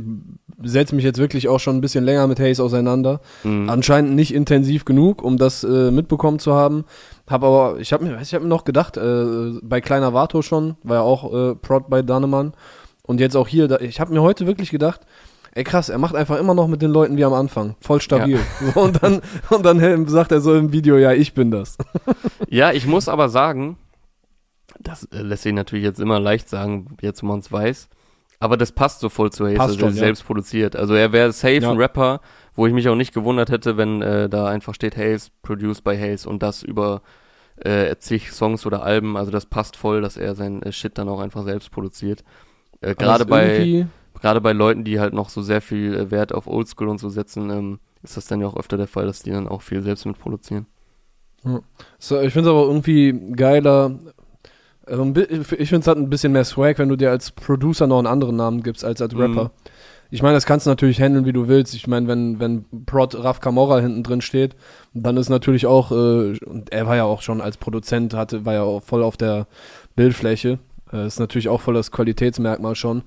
setze mich jetzt wirklich auch schon ein bisschen länger mit Hayes auseinander. Mhm. Anscheinend nicht intensiv genug, um das äh, mitbekommen zu haben. Hab aber, ich habe mir, weiß ich habe mir noch gedacht, äh, bei Kleiner Vato schon, war ja auch äh, Prod bei Dannemann. Und jetzt auch hier, da, ich habe mir heute wirklich gedacht, ey krass, er macht einfach immer noch mit den Leuten wie am Anfang. Voll stabil. So, und dann, und dann sagt er so im Video, ja, ich bin das. Ja, ich muss aber sagen, das äh, lässt sich natürlich jetzt immer leicht sagen, jetzt wo man es weiß, aber das passt so voll zu Hayes, Passt also schon, er ist ja. selbst produziert. Also er wäre safe Ja. ein Rapper, wo ich mich auch nicht gewundert hätte, wenn äh, da einfach steht Hayes, produced by Hayes und das über äh, zig Songs oder Alben. Also das passt voll, dass er sein äh, Shit dann auch einfach selbst produziert. Äh, Gerade bei gerade bei Leuten, die halt noch so sehr viel äh, Wert auf Oldschool und so setzen, ähm, ist das dann ja auch öfter der Fall, dass die dann auch viel selbst mitproduzieren. So, ich finde es aber irgendwie geiler. Also ich finde es hat ein bisschen mehr Swag, wenn du dir als Producer noch einen anderen Namen gibst als als Mhm. Rapper. ich meine, das kannst du natürlich handeln, wie du willst. Ich meine, wenn, wenn Prod Raf Camorra hinten drin steht, dann ist natürlich auch, äh, und er war ja auch schon als Produzent, hatte, war ja auch voll auf der Bildfläche. Äh, ist natürlich auch voll das Qualitätsmerkmal schon.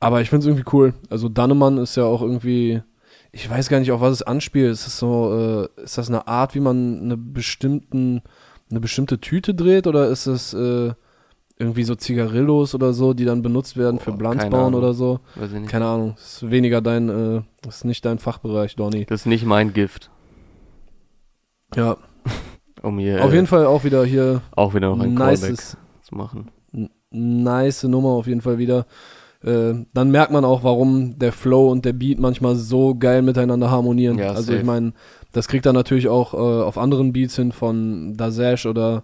Aber ich finde es irgendwie cool. Also Dannemann ist ja auch irgendwie, ich weiß gar nicht, auf was es anspielt. Ist das so, äh, ist das eine Art, wie man eine bestimmten, eine bestimmte Tüte dreht oder ist es äh, irgendwie so Zigarillos oder so, die dann benutzt werden für Blanzbauen oder so? Weiß ich nicht. Keine Ahnung. Das ist weniger dein, äh, ist nicht dein Fachbereich, Donny. Das ist nicht mein Gift, Ja, um hier auf äh, jeden Fall auch wieder hier auch wieder noch ein nices, zu machen. nice Nummer auf jeden Fall wieder. Äh, dann merkt man auch, warum der Flow und der Beat manchmal so geil miteinander harmonieren. Ja, also safe. ich meine, das kriegt er natürlich auch äh, auf anderen Beats hin von Dazesh oder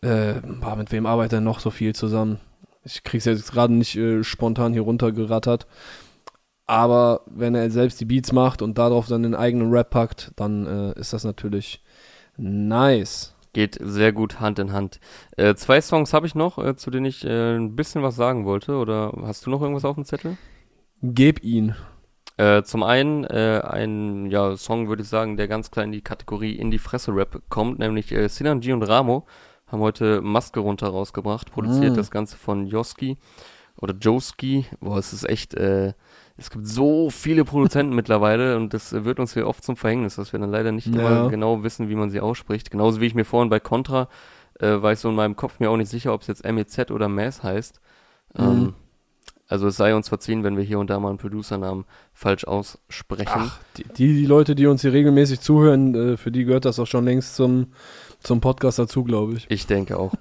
äh, boah, mit wem arbeitet er noch so viel zusammen? Ich krieg's jetzt gerade nicht äh, spontan hier runtergerattert. Aber wenn er selbst die Beats macht und darauf dann den eigenen Rap packt, dann äh, ist das natürlich nice. Geht sehr gut Hand in Hand. Äh, zwei Songs habe ich noch, äh, zu denen ich äh, ein bisschen was sagen wollte. Oder hast du noch irgendwas auf dem Zettel? Geb ihn. Äh, zum einen äh, ein ja, Song, würde ich sagen, der ganz klar in die Kategorie In die Fresse Rap kommt, nämlich äh, Sinanji und Ramo haben heute Maske runter rausgebracht, produziert Mm. das Ganze von Joski oder Joski. Boah, es ist echt, äh, es gibt so viele Produzenten mittlerweile und das wird uns hier oft zum Verhängnis, dass wir dann leider nicht Ja. immer genau wissen, wie man sie ausspricht. Genauso wie ich mir vorhin bei Contra, äh, war ich so in meinem Kopf mir auch nicht sicher, ob es jetzt MEZ oder Mass heißt. Mhm. Ähm, also es sei uns verziehen, wenn wir hier und da mal einen Producernamen falsch aussprechen. Ach, die, die, Leute, die uns hier regelmäßig zuhören, äh, für die gehört das auch schon längst zum, zum Podcast dazu, glaube ich. Ich denke auch.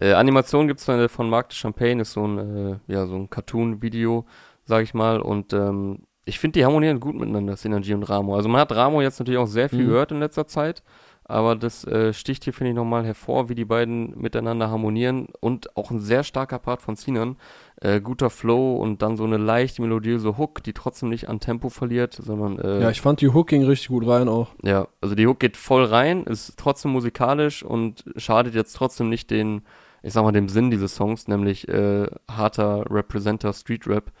äh, Animation gibt's von, von Marc de Champagne, ist so ein, äh, ja, so ein Cartoon-Video, sag ich mal. Und ähm, ich finde, die harmonieren gut miteinander, Synergy und Ramo. Also man hat Ramo jetzt natürlich auch sehr viel Mhm. gehört in letzter Zeit. Aber das äh, sticht hier, finde ich, nochmal hervor, wie die beiden miteinander harmonieren. Und auch ein sehr starker Part von Sinan. Äh, guter Flow und dann so eine leicht melodiöse Hook, die trotzdem nicht an Tempo verliert, sondern äh, Ja, ich fand die Hook ging richtig gut rein auch. ja, also die Hook geht voll rein, ist trotzdem musikalisch und schadet jetzt trotzdem nicht den, ich sag mal, dem Sinn dieses Songs, nämlich äh, harter Representer Street Rap.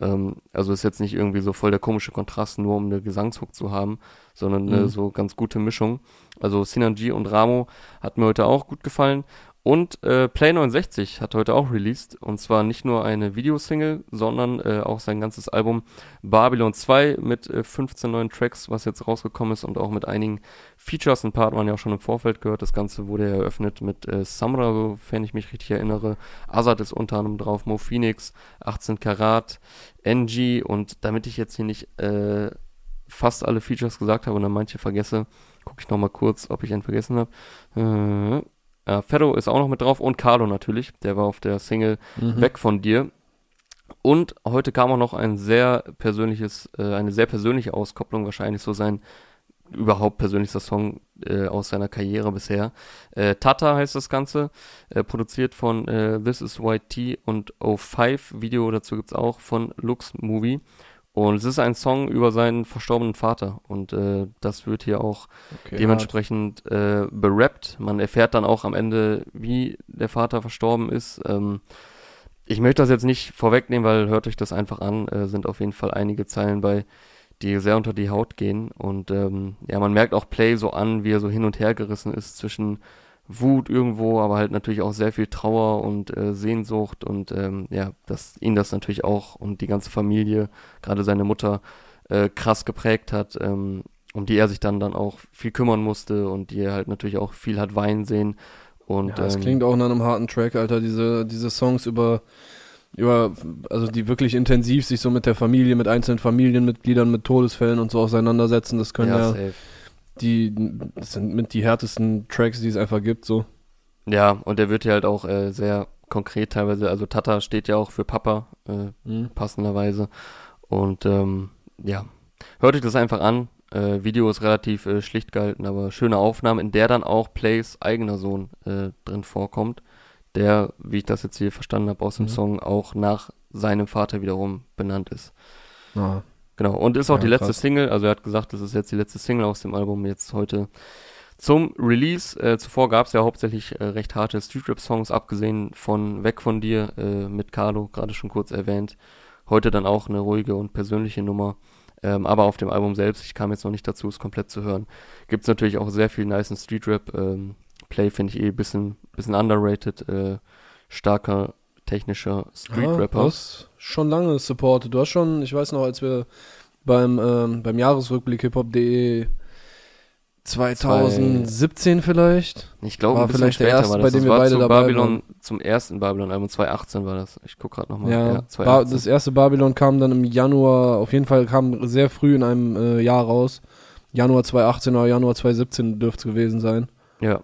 Ähm, also ist jetzt nicht irgendwie so voll der komische Kontrast, nur um eine Gesangshook zu haben, sondern eine Mhm. so ganz gute Mischung. Also Sinanji und Ramo hat mir heute auch gut gefallen. Und äh, Play 69 hat heute auch released. Und zwar nicht nur eine Videosingle, sondern äh, auch sein ganzes Album Babylon 2 mit äh, 15 neuen Tracks, was jetzt rausgekommen ist und auch mit einigen Features. Ein paar hat man ja auch schon im Vorfeld gehört. Das Ganze wurde eröffnet mit äh, Samra, sofern ich mich richtig erinnere. Azad ist unter anderem drauf, Mo Phoenix, 18 Karat, NG und damit ich jetzt hier nicht äh, fast alle Features gesagt habe und dann manche vergesse, gucke ich nochmal kurz, ob ich einen vergessen habe. Äh, äh, Ferro ist auch noch mit drauf und Carlo natürlich, der war auf der Single Mhm. Weg von dir. Und heute kam auch noch ein sehr persönliches, äh, eine sehr persönliche Auskopplung, wahrscheinlich so sein überhaupt persönlichster Song äh, aus seiner Karriere bisher. Äh, Tata heißt das Ganze, äh, produziert von äh, This is YT und O5. Video dazu gibt's auch von Lux Movie. Und es ist ein Song über seinen verstorbenen Vater. Und äh, das wird hier auch Okay, dementsprechend äh, berappt. Man erfährt dann auch am Ende, wie der Vater verstorben ist. Ähm, ich möchte das jetzt nicht vorwegnehmen, weil hört euch das einfach an. Äh, sind auf jeden Fall einige Zeilen bei, die sehr unter die Haut gehen. Und ähm, ja, man merkt auch Play so an, wie er so hin und her gerissen ist zwischen Wut irgendwo, aber halt natürlich auch sehr viel Trauer und äh, Sehnsucht und ähm, ja, dass ihn das natürlich auch und die ganze Familie, gerade seine Mutter, äh, krass geprägt hat, ähm, um die er sich dann dann auch viel kümmern musste und die er halt natürlich auch viel hat weinen sehen. Und Ja, das ähm, klingt auch nach einem harten Track, Alter. Diese, diese Songs über, über, also die wirklich intensiv sich so mit der Familie, mit einzelnen Familienmitgliedern, mit Todesfällen und so auseinandersetzen, das können ja, ja, safe. Die, das sind mit die härtesten Tracks, die es einfach gibt, so. Ja, und er wird ja halt auch äh, sehr konkret teilweise, also Tata steht ja auch für Papa, äh, Mhm. passenderweise. Und ähm, ja, hört euch das einfach an. Äh, Video ist relativ äh, schlicht gehalten, aber schöne Aufnahme, in der dann auch Plays eigener Sohn äh, drin vorkommt, der, wie ich das jetzt hier verstanden habe aus dem Mhm. Song, auch nach seinem Vater wiederum benannt ist. Ja. Genau, und ist auch Ja, die letzte krass. Single, also er hat gesagt, das ist jetzt die letzte Single aus dem Album, jetzt heute zum Release. Äh, zuvor gab es ja hauptsächlich äh, recht harte Street-Rap-Songs, abgesehen von Weg von dir äh, mit Carlo, gerade schon kurz erwähnt. Heute dann auch eine ruhige und persönliche Nummer. Ähm, aber auf dem Album selbst, ich kam jetzt noch nicht dazu, es komplett zu hören, gibt es natürlich auch sehr viel nice Street Rap. Ähm, Play finde ich eh ein bisschen, bisschen underrated. Äh, starker technischer Street Rapper. Ja, du hast schon lange supportet. Du hast schon, ich weiß noch, als wir beim, ähm, beim Jahresrückblick hiphop.de 2017 vielleicht. Ich glaube, war vielleicht der später erste, war bei dem das wir beide zu dabei Babylon, waren. Zum ersten Babylon-Album, 2018 war das. Ich gucke gerade nochmal. Ja, Ja, ba 2018. das erste Babylon kam dann im Januar, auf jeden Fall kam sehr früh in einem äh, Jahr raus. Januar 2018 oder Januar 2017 dürfte es gewesen sein. Ja.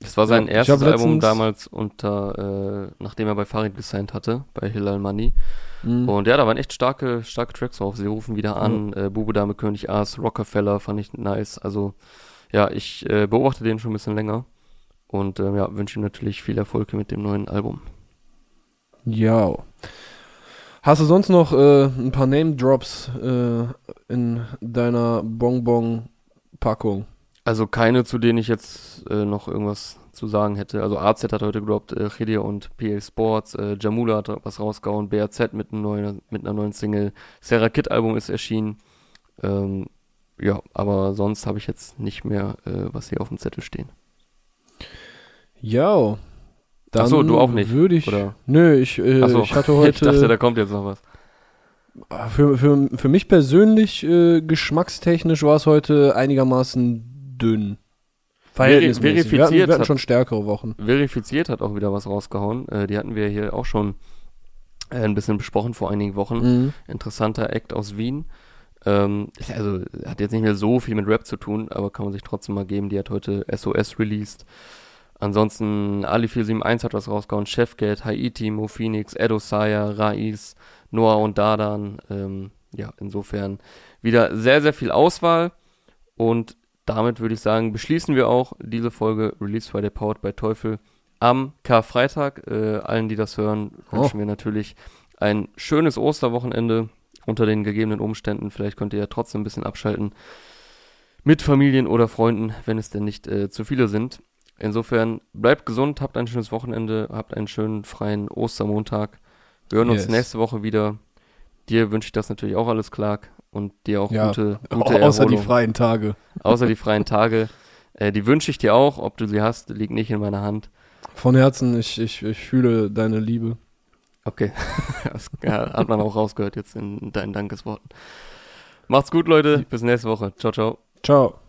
Das war sein Ja, erstes Album damals unter, äh, nachdem er bei Farid gesigned hatte, bei Hilal Money. Mhm. Und ja, da waren echt starke, starke Tracks drauf. Sie rufen wieder an, äh, Bube Dame König Aas, Rockefeller fand ich nice. Also ja, ich äh, beobachte den schon ein bisschen länger. Und ähm, ja, wünsche ihm natürlich viel Erfolg mit dem neuen Album. Ja. Hast du sonst noch äh, ein paar Name-Drops äh, in deiner Bonbon-Packung? Also keine, zu denen ich jetzt äh, noch irgendwas zu sagen hätte. Also AZ hat heute gedroppt, äh, Khidir und PL Sports, äh, Jamula hat was rausgehauen, BRZ mit, einem neuen, mit einer neuen Single, Sarah Kid Album ist erschienen. Ähm, ja, aber sonst habe ich jetzt nicht mehr, äh, was hier auf dem Zettel stehen. Ja. Dann Ach so, du auch nicht, Würde ich. oder? Nö, ich, äh, so, ich hatte heute. ich dachte, da kommt jetzt noch was. für, für, für mich persönlich, äh, geschmackstechnisch war es heute einigermaßen dünn. Wir hatten, verifiziert wir hatten hat- schon stärkere Wochen. Verifiziert hat auch wieder was rausgehauen. Äh, die hatten wir hier auch schon äh, ein bisschen besprochen vor einigen Wochen. Mhm. interessanter Act aus Wien. Ähm, also hat jetzt nicht mehr so viel mit Rap zu tun, aber kann man sich trotzdem mal geben. Die hat heute SOS released. Ansonsten Ali 471 hat was rausgehauen, Chefgate, Haiti, Mo Phoenix, Edo Saya, Raiz, Noah und Dadan. Ähm, ja, insofern wieder sehr, sehr viel Auswahl. Und damit würde ich sagen, beschließen wir auch diese Folge Release Friday Powered by Teufel am Karfreitag. Äh, allen, die das hören, wünschen wir natürlich ein schönes Osterwochenende unter den gegebenen Umständen. Vielleicht könnt ihr ja trotzdem ein bisschen abschalten mit Familien oder Freunden, wenn es denn nicht äh, zu viele sind. Insofern bleibt gesund, habt ein schönes Wochenende, habt einen schönen freien Ostermontag. Wir hören uns Yes. nächste Woche wieder. Dir wünsche ich das natürlich auch alles, Clark. Und dir auch Ja, gute, gute Außer die Erholung. freien Tage. Außer die freien Tage. Äh, die wünsche ich dir auch. Ob du sie hast, liegt nicht in meiner Hand. Von Herzen, ich, ich, ich fühle deine Liebe. Okay, das hat man auch rausgehört jetzt in deinen Dankesworten. Macht's gut, Leute. Bis nächste Woche. Ciao, ciao. Ciao.